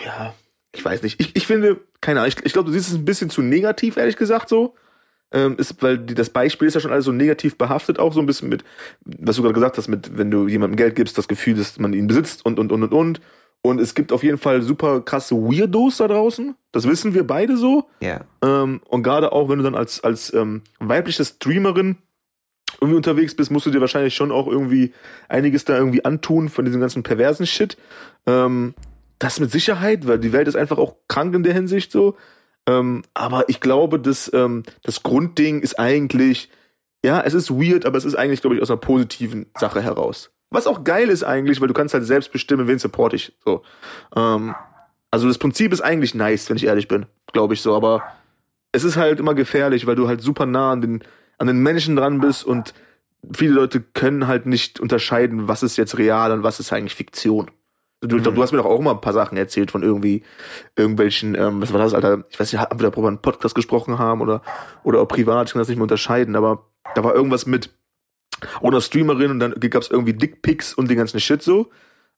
Ja, ich weiß nicht. Ich, ich finde, keine Ahnung, ich, ich glaube, du siehst es ein bisschen zu negativ, ehrlich gesagt, so. Ähm, ist, weil die, das Beispiel ist ja schon alles so negativ behaftet, auch so ein bisschen mit, was du gerade gesagt hast, mit, wenn du jemandem Geld gibst, das Gefühl, dass man ihn besitzt und, und, und, und, und. Und es gibt auf jeden Fall super krasse Weirdos da draußen. Das wissen wir beide so. Ja. Ähm, und gerade auch, wenn du dann als, als ähm, weibliche Streamerin irgendwie unterwegs bist, musst du dir wahrscheinlich schon auch irgendwie einiges da irgendwie antun von diesem ganzen perversen Shit. Ähm, das mit Sicherheit, weil die Welt ist einfach auch krank in der Hinsicht so. Ähm, aber ich glaube, dass ähm, das Grundding ist eigentlich, ja, es ist weird, aber es ist eigentlich, glaube ich, aus einer positiven Sache heraus. Was auch geil ist eigentlich, weil du kannst halt selbst bestimmen, wen support ich. So. Ähm, also das Prinzip ist eigentlich nice, wenn ich ehrlich bin, glaube ich so, aber es ist halt immer gefährlich, weil du halt super nah an den, an den Menschen dran bist und viele Leute können halt nicht unterscheiden, was ist jetzt real und was ist eigentlich Fiktion. Du, Mhm. du hast mir doch auch immer ein paar Sachen erzählt von irgendwie irgendwelchen, ähm, was war das, Alter? Ich weiß nicht, ob wir darüber einen Podcast gesprochen haben oder, oder auch privat, ich kann das nicht mehr unterscheiden, aber da war irgendwas mit oder Streamerin und dann gab es irgendwie Dickpics und den ganzen Shit so.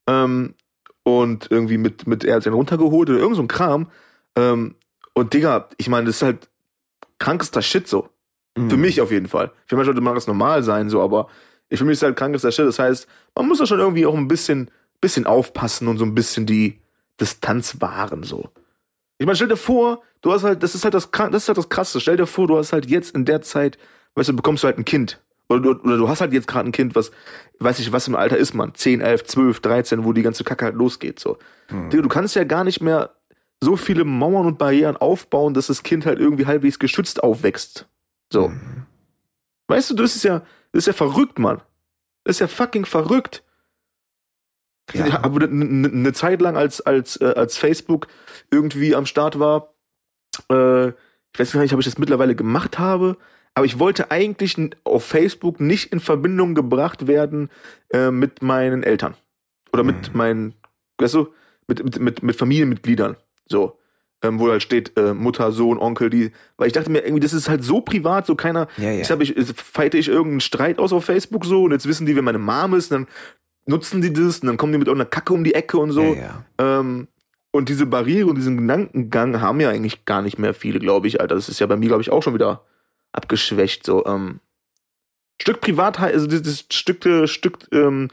Ähm, und irgendwie mit, mit er hat den runtergeholt oder irgend so ein Kram. Ähm, und Digga, ich meine, das ist halt krankester Shit so. Für Mhm. mich auf jeden Fall. Für manche Leute mag das normal sein, so, aber ich für mich ist halt krankester Shit. Das heißt, man muss da schon irgendwie auch ein bisschen, bisschen aufpassen und so ein bisschen die Distanz wahren, so. Ich meine, stell dir vor, du hast halt, das ist halt das, das ist halt das Krasse. Stell dir vor, du hast halt jetzt in der Zeit, weißt du, bekommst du halt ein Kind. Oder du, oder du hast halt jetzt gerade ein Kind, was, weiß ich, was im Alter ist man. 10, 11, 12, 13, wo die ganze Kacke halt losgeht, so. Mhm. Du kannst ja gar nicht mehr so viele Mauern und Barrieren aufbauen, dass das Kind halt irgendwie halbwegs geschützt aufwächst. So. Mhm. Weißt du, das ist ja, das ist ja verrückt, Mann. Das ist ja fucking verrückt. Ja. Ich habe eine ne Zeit lang, als, als, äh, als Facebook irgendwie am Start war, äh, ich weiß gar nicht, ob ich das mittlerweile gemacht habe, aber ich wollte eigentlich auf Facebook nicht in Verbindung gebracht werden äh, mit meinen Eltern. Oder mit Mhm. meinen, weißt du, mit, mit, mit, mit Familienmitgliedern. So. Ähm, wo halt steht, äh, Mutter, Sohn, Onkel, die. Weil ich dachte mir, irgendwie, das ist halt so privat, so keiner. Ja, ja. Jetzt habe ich, jetzt fighte ich irgendeinen Streit aus auf Facebook so und jetzt wissen die, wer meine Mom ist, und dann nutzen die das und dann kommen die mit irgendeiner Kacke um die Ecke und so. Ja. Ähm, und diese Barriere und diesen Gedankengang haben ja eigentlich gar nicht mehr viele, glaube ich, Alter. Das ist ja bei mir, glaube ich, auch schon wieder abgeschwächt. So, ähm, Stück Privatheit, also dieses Stück, Stück, ähm,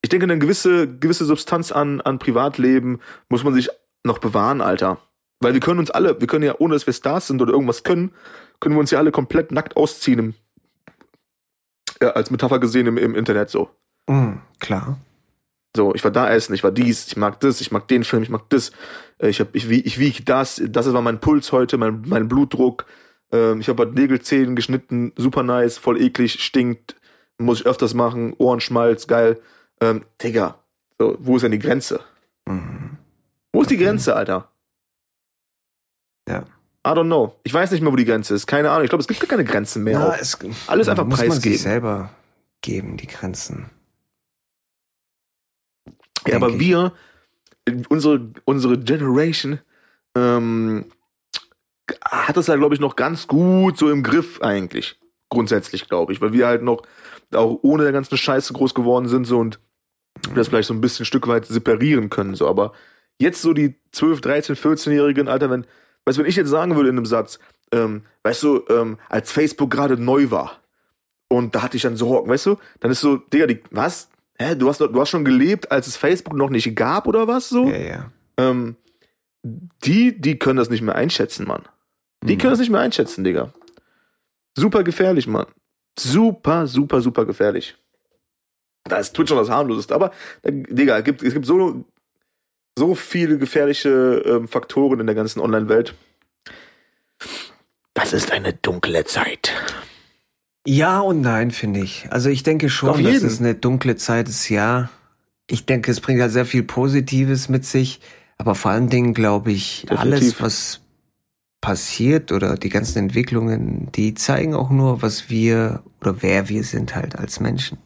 ich denke, eine gewisse, gewisse Substanz an, an Privatleben muss man sich noch bewahren, Alter. Weil wir können uns alle, wir können ja, ohne dass wir Stars sind oder irgendwas können, können wir uns ja alle komplett nackt ausziehen im, ja, als Metapher gesehen im, im Internet so. Mhm, klar. So, ich war da essen, ich war dies, ich mag das, ich mag den Film, ich mag das, äh, ich, hab, ich, ich wiege das, das war mein Puls heute, mein, mein Blutdruck, ähm, ich habe halt Nägelzähnen geschnitten, super nice, voll eklig, stinkt, muss ich öfters machen, Ohrenschmalz, geil. Ähm, Digga, so, wo ist denn die Grenze? Mhm. Wo ist die Grenze, Alter? Ja. I don't know. Ich weiß nicht mehr, wo die Grenze ist. Keine Ahnung. Ich glaube, es gibt gar keine Grenzen mehr. Ja, es, Alles einfach muss preisgeben. man sich selber geben, die Grenzen. Ja, aber ich. wir, unsere, unsere Generation, ähm, hat das ja, glaube ich, noch ganz gut so im Griff eigentlich. Grundsätzlich, glaube ich. Weil wir halt noch auch ohne der ganzen Scheiße groß geworden sind so und das vielleicht so ein bisschen ein Stück weit separieren können. So. Aber jetzt so die 12, 13, 14-Jährigen, Alter, wenn, weißt du, wenn ich jetzt sagen würde in einem Satz, ähm, weißt du, ähm, als Facebook gerade neu war und da hatte ich dann Sorgen, weißt du, dann ist so, Digga, die, was? Hä, du hast, du hast schon gelebt, als es Facebook noch nicht gab oder was so? Ja, ja. Ähm, die, die können das nicht mehr einschätzen, Mann. Die Mhm. können das nicht mehr einschätzen, Digga. Super gefährlich, Mann. Super, super, super gefährlich. Da ist Twitch noch das harmloseste, aber, äh, Digga, es gibt, es gibt so, so viele gefährliche ähm, Faktoren in der ganzen Online-Welt. Das ist eine dunkle Zeit. Ja und nein, finde ich. Also ich denke schon, dass es eine dunkle Zeit ist, ja. Ich denke, es bringt halt sehr viel Positives mit sich, aber vor allen Dingen glaube ich, Definitiv. alles, was passiert oder die ganzen Entwicklungen, die zeigen auch nur, was wir oder wer wir sind halt als Menschen.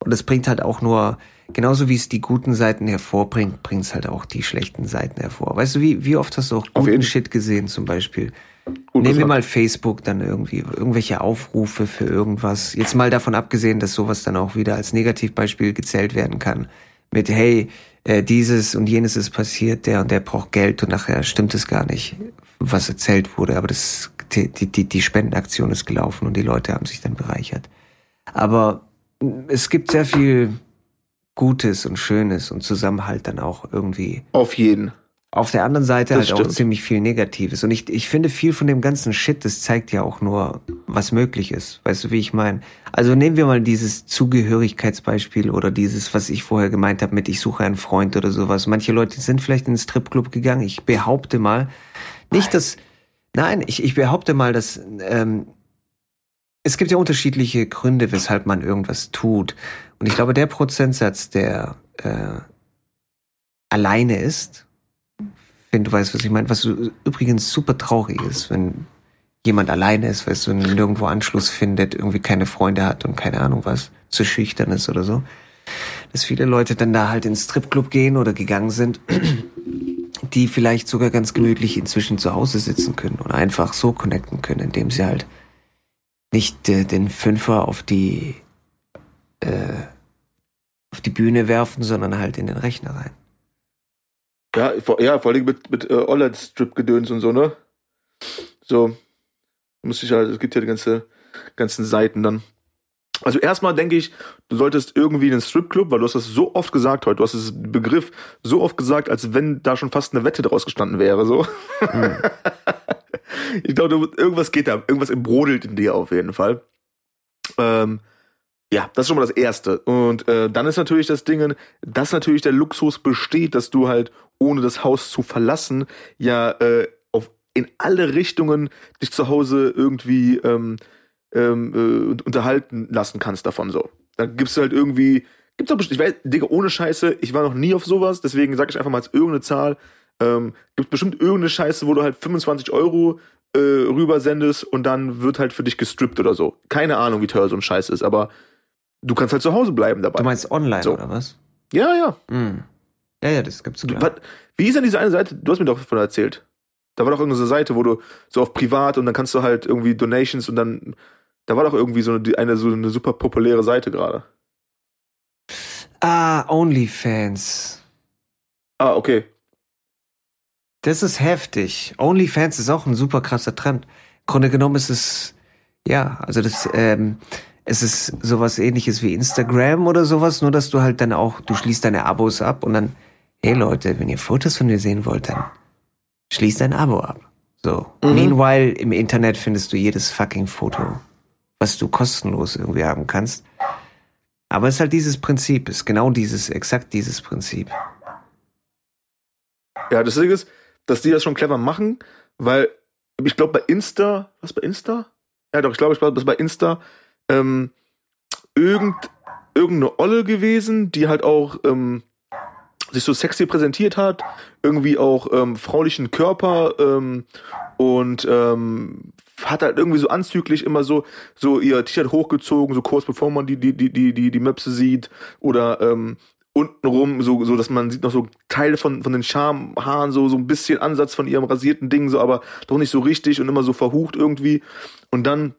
Und es bringt halt auch nur, genauso wie es die guten Seiten hervorbringt, bringt es halt auch die schlechten Seiten hervor. Weißt du, wie, wie oft hast du auch guten Shit gesehen zum Beispiel? Nehmen wir mal Facebook, dann irgendwie irgendwelche Aufrufe für irgendwas. Jetzt mal davon abgesehen, dass sowas dann auch wieder als Negativbeispiel gezählt werden kann. Mit, hey, äh, dieses und jenes ist passiert, der und der braucht Geld und nachher stimmt es gar nicht, was erzählt wurde. Aber das, die, die, die Spendenaktion ist gelaufen und die Leute haben sich dann bereichert. Aber es gibt sehr viel Gutes und Schönes und Zusammenhalt dann auch irgendwie Auf jeden. auf der anderen Seite Das halt auch stimmt. ziemlich viel Negatives. Und ich, ich finde viel von dem ganzen Shit, das zeigt ja auch nur, was möglich ist. Weißt du, wie ich meine? Also nehmen wir mal dieses Zugehörigkeitsbeispiel oder dieses, was ich vorher gemeint habe mit ich suche einen Freund oder sowas. Manche Leute sind vielleicht in den Stripclub gegangen. Ich behaupte mal, nicht dass, nein, ich, ich behaupte mal, dass ähm, es gibt ja unterschiedliche Gründe, weshalb man irgendwas tut. Und ich glaube, der Prozentsatz, der äh, alleine ist, wenn du weißt, was ich meine, was übrigens super traurig ist, wenn jemand alleine ist, weißt du, nirgendwo Anschluss findet, irgendwie keine Freunde hat und keine Ahnung was, zu schüchtern ist oder so. Dass viele Leute dann da halt ins Stripclub gehen oder gegangen sind, die vielleicht sogar ganz gemütlich inzwischen zu Hause sitzen können oder einfach so connecten können, indem sie halt nicht äh, den Fünfer auf die äh, auf die Bühne werfen, sondern halt in den Rechner rein. Ja, vor, ja, vor allem mit, mit äh, Online-Strip-Gedöns und so, ne? So, muss ich halt, es gibt ja die ganze, ganzen Seiten dann. Also erstmal denke ich, du solltest irgendwie in den Stripclub, weil du hast das so oft gesagt heute, du hast das Begriff so oft gesagt, als wenn da schon fast eine Wette draus gestanden wäre, so. ich glaube, irgendwas geht da, irgendwas brodelt in dir auf jeden Fall. Ähm, ja, das ist schon mal das Erste. Und äh, dann ist natürlich das Ding, dass natürlich der Luxus besteht, dass du halt, ohne das Haus zu verlassen, ja äh, auf, in alle Richtungen dich zu Hause irgendwie ähm, ähm, äh, unterhalten lassen kannst davon so. Dann gibt's halt irgendwie, gibt's doch ich weiß, Digga, ohne Scheiße, ich war noch nie auf sowas, deswegen sage ich einfach mal als irgendeine Zahl. Ähm, gibt bestimmt irgendeine Scheiße, wo du halt 25 Euro äh, rübersendest und dann wird halt für dich gestrippt oder so. Keine Ahnung, wie teuer so ein Scheiß ist, aber du kannst halt zu Hause bleiben dabei. Du meinst online So. oder was? Ja, ja. Hm. Ja, ja, das gibt's klar. wie ist denn diese eine Seite? Du hast mir doch davon erzählt. Da war doch irgendeine Seite, wo du so auf privat und dann kannst du halt irgendwie Donations und dann. Da war doch irgendwie so eine, eine, so eine super populäre Seite gerade. Ah, OnlyFans. Ah, okay. Das ist heftig. OnlyFans ist auch ein super krasser Trend. Grunde genommen ist es, ja, also das, ähm, es ist sowas ähnliches wie Instagram oder sowas, nur dass du halt dann auch, du schließt deine Abos ab und dann, hey Leute, wenn ihr Fotos von mir sehen wollt, dann schließt dein Abo ab. So. Mhm. Meanwhile, im Internet findest du jedes fucking Foto, was du kostenlos irgendwie haben kannst. Aber es ist halt dieses Prinzip, ist genau dieses, exakt dieses Prinzip. Ja, das Ding ist, dass die das schon clever machen, weil ich glaube bei Insta, was bei Insta? Ja doch, ich glaube, ich glaube, das bei Insta ähm, irgend, irgendeine Olle gewesen, die halt auch ähm, sich so sexy präsentiert hat, irgendwie auch ähm, fraulichen Körper ähm, und ähm, hat halt irgendwie so anzüglich immer so so ihr T-Shirt hochgezogen, so kurz bevor man die die die die die die Möpse sieht oder ähm, untenrum so so dass man sieht noch so Teile von von den Schamhaaren so so ein bisschen Ansatz von ihrem rasierten Ding so aber doch nicht so richtig und immer so verhucht irgendwie. Und dann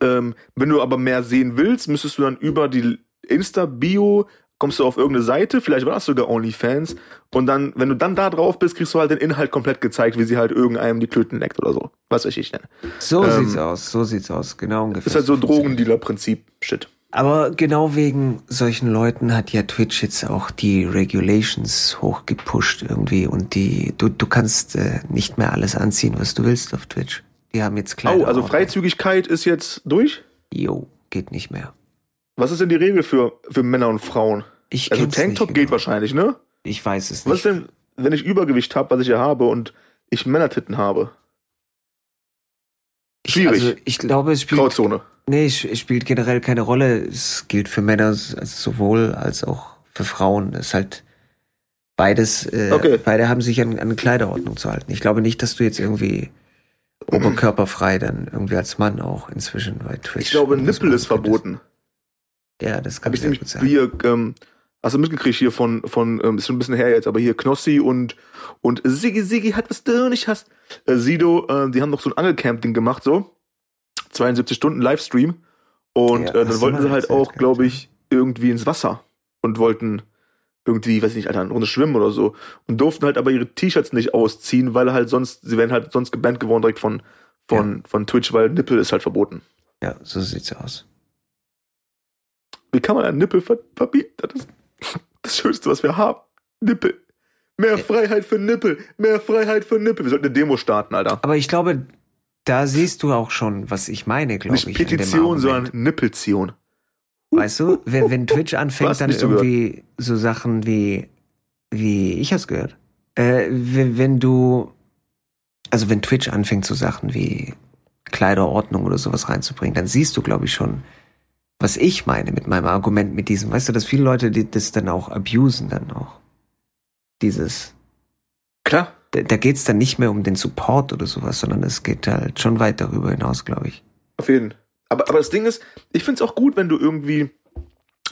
ähm, wenn du aber mehr sehen willst, müsstest du dann über die Insta-Bio kommst du auf irgendeine Seite, vielleicht war das sogar OnlyFans, und dann, wenn du dann da drauf bist, kriegst du halt den Inhalt komplett gezeigt, wie sie halt irgendeinem die Klöten leckt oder so. Was weiß ich denn. So ähm, sieht's aus, so sieht's aus, genau ungefähr. Ist halt so Drogendealer-Prinzip-Shit. Aber genau wegen solchen Leuten hat ja Twitch jetzt auch die Regulations hochgepusht irgendwie und die, du, du kannst äh, nicht mehr alles anziehen, was du willst auf Twitch. Die haben jetzt Kleider. Oh, also Freizügigkeit ist jetzt durch? Jo, geht nicht mehr. Was ist denn die Regel für, für Männer und Frauen? Ich also Tanktop genau. geht wahrscheinlich, ne? Ich weiß es nicht. Was ist denn, wenn ich Übergewicht habe, was ich ja habe und ich Männertitten habe? Schwierig. Ich, also ich glaube, es spielt. Grauzone. Nee, es spielt generell keine Rolle. Es gilt für Männer sowohl als auch für Frauen. Es ist halt beides, äh, okay. beide haben sich an, an Kleiderordnung zu halten. Ich glaube nicht, dass du jetzt irgendwie oberkörperfrei dann irgendwie als Mann auch inzwischen bei Twitch. Ich glaube, Nippel ist verboten. Ja, das kann Hab ich nämlich sein. Hier, ähm, hast du mitgekriegt hier von, von ähm, ist schon ein bisschen her jetzt, aber hier Knossi und, und Siggi Siggi hat, was du nicht hast. Äh, Sido, äh, die haben noch so ein Angelcamp-Ding gemacht, so. 72 Stunden Livestream. Und ja, äh, dann wollten sie halt auch, glaube ich, irgendwie ins Wasser und wollten irgendwie, weiß ich nicht, Alter, eine Runde schwimmen oder so. Und durften halt aber ihre T-Shirts nicht ausziehen, weil halt sonst, sie wären halt sonst gebannt geworden direkt von, von, ja. von Twitch, weil Nippel ist halt verboten. Ja, so sieht's aus. Wie kann man einen Nippel ver verbieten? Das ist das Schönste, was wir haben. Nippel. Mehr Freiheit für Nippel. Mehr Freiheit für Nippel. Wir sollten eine Demo starten, Alter. Aber ich glaube, da siehst du auch schon, was ich meine, glaube ich. Nicht Petition, sondern Nippelzion. Weißt du, wenn, wenn Twitch anfängt, dann irgendwie gehört. so Sachen wie, wie, ich hab's gehört. Äh, wenn, wenn du, also wenn Twitch anfängt, so Sachen wie Kleiderordnung oder sowas reinzubringen, dann siehst du, glaube ich, schon, was ich meine mit meinem Argument mit diesem, weißt du, dass viele Leute die das dann auch abusen dann auch. Dieses. Klar. Da, da geht's dann nicht mehr um den Support oder sowas, sondern es geht halt schon weit darüber hinaus, glaube ich. Auf jeden. Aber, aber das Ding ist, ich find's auch gut, wenn du irgendwie,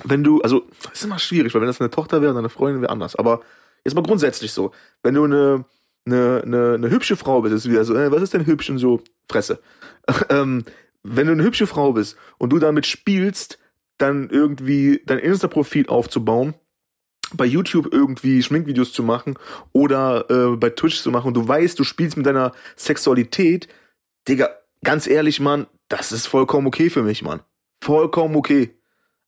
wenn du, also, ist immer schwierig, weil wenn das eine Tochter wäre und eine Freundin wäre anders. Aber jetzt mal grundsätzlich so, wenn du eine, eine, eine, eine hübsche Frau bist, ist wieder so, äh, was ist denn hübsch und so, Fresse. ähm, wenn du eine hübsche Frau bist und du damit spielst, dann irgendwie dein Insta-Profil aufzubauen, bei YouTube irgendwie Schminkvideos zu machen oder äh, bei Twitch zu machen und du weißt, du spielst mit deiner Sexualität, Digga, ganz ehrlich, Mann, das ist vollkommen okay für mich, Mann. Vollkommen okay.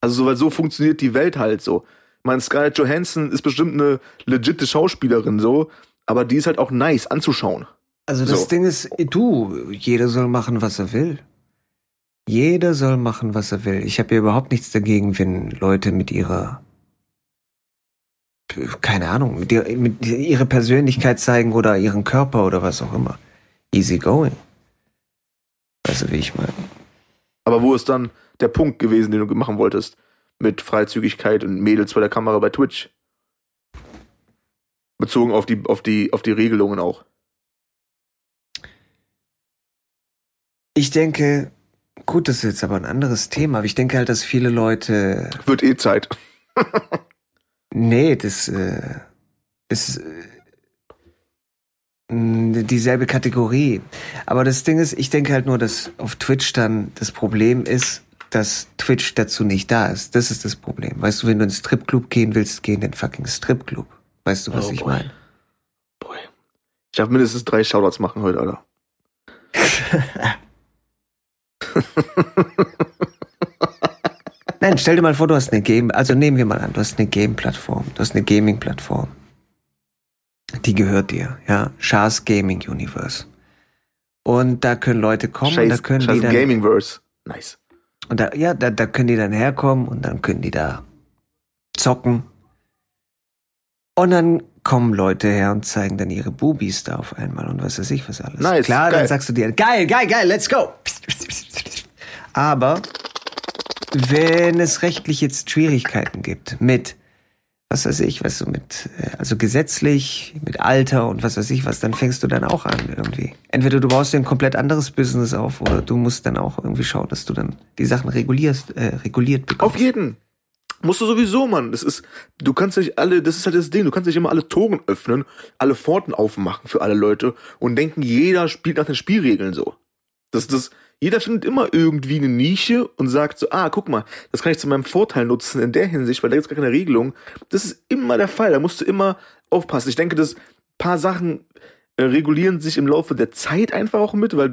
Also, weil so funktioniert die Welt halt so. Ich meine, Scarlett Johansson ist bestimmt eine legitime Schauspielerin so, aber die ist halt auch nice anzuschauen. Also das so. Ding ist, du, jeder soll machen, was er will. Jeder soll machen, was er will. Ich habe ja überhaupt nichts dagegen, wenn Leute mit ihrer keine Ahnung, mit, ihr, mit ihre Persönlichkeit zeigen oder ihren Körper oder was auch immer. Easy going. Weißt du, wie ich meine? Aber wo ist dann der Punkt gewesen, den du machen wolltest? Mit Freizügigkeit und Mädels vor der Kamera bei Twitch? Bezogen auf die, auf die, auf die Regelungen auch. Ich denke, Gut, das ist jetzt aber ein anderes Thema. Aber ich denke halt, dass viele Leute. Wird eh Zeit. nee, das äh, ist dieselbe Kategorie. Aber das Ding ist, ich denke halt nur, dass auf Twitch dann das Problem ist, dass Twitch dazu nicht da ist. Das ist das Problem. Weißt du, wenn du in den Stripclub gehen willst, geh in den fucking Stripclub. Weißt du, was oh, ich meine? Boy. Ich darf mindestens drei Shoutouts machen heute, Alter. Nein, stell dir mal vor, du hast eine Game, also nehmen wir mal an, du hast eine Game-Plattform, du hast eine Gaming-Plattform. Die gehört dir, ja. Shars Gaming Universe. Und da können Leute kommen Scheiß, und da können Scheiß die dann, Gamingverse. Nice. und da, ja, da, da können die dann herkommen und dann können die da zocken. Und dann kommen Leute her und zeigen dann ihre Bubis da auf einmal und was weiß ich was alles. Nice, Klar, geil. dann sagst du dir, geil, geil, geil, let's go. Aber wenn es rechtlich jetzt Schwierigkeiten gibt mit, was weiß ich, was du mit, äh, also gesetzlich, mit Alter und was weiß ich was, dann fängst du dann auch an irgendwie. Entweder du baust dir ein komplett anderes Business auf oder du musst dann auch irgendwie schauen, dass du dann die Sachen regulierst, äh, reguliert bekommst. Auf jeden. Musst du sowieso, Mann. Das ist, du kannst nicht alle, das ist halt das Ding, du kannst nicht immer alle Toren öffnen, alle Pforten aufmachen für alle Leute und denken, jeder spielt nach den Spielregeln so. Das, das, jeder findet immer irgendwie eine Nische und sagt so, ah, guck mal, das kann ich zu meinem Vorteil nutzen in der Hinsicht, weil da gibt's gar keine Regelung. Das ist immer der Fall, da musst du immer aufpassen. Ich denke, dass paar Sachen äh, regulieren sich im Laufe der Zeit einfach auch mit, weil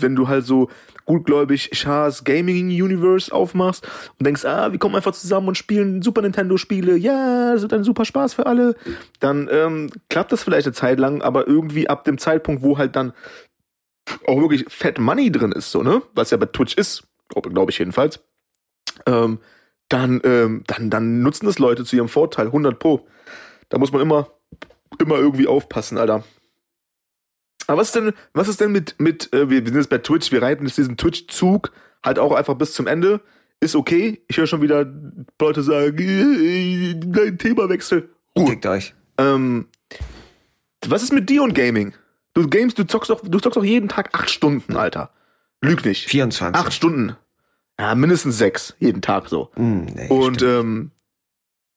wenn du halt so gutgläubig Shahs Gaming Universe aufmachst und denkst, ah, wir kommen einfach zusammen und spielen Super Nintendo Spiele, ja, das wird ein super Spaß für alle, dann ähm, klappt das vielleicht eine Zeit lang, aber irgendwie ab dem Zeitpunkt, wo halt dann auch wirklich Fat Money drin ist, so, ne, was ja bei Twitch ist, glaube glaub ich jedenfalls, ähm, dann, ähm, dann, dann nutzen das Leute zu ihrem Vorteil, 100 pro. Da muss man immer, immer irgendwie aufpassen, Alter. Aber was ist denn, was ist denn mit, mit, äh, wir, wir sind jetzt bei Twitch, wir reiten jetzt diesen Twitch-Zug halt auch einfach bis zum Ende. Ist okay. Ich höre schon wieder Leute sagen, äh, dein Themawechsel. Ruhe. Fickt euch. Ähm, was ist mit dir und Gaming? Du gamest, du zockst doch, du zockst doch jeden Tag acht Stunden, Alter. Lüg nicht. 24. Acht Stunden. Ja, mindestens sechs, jeden Tag so. Hm, nee, Und stimmt. ähm,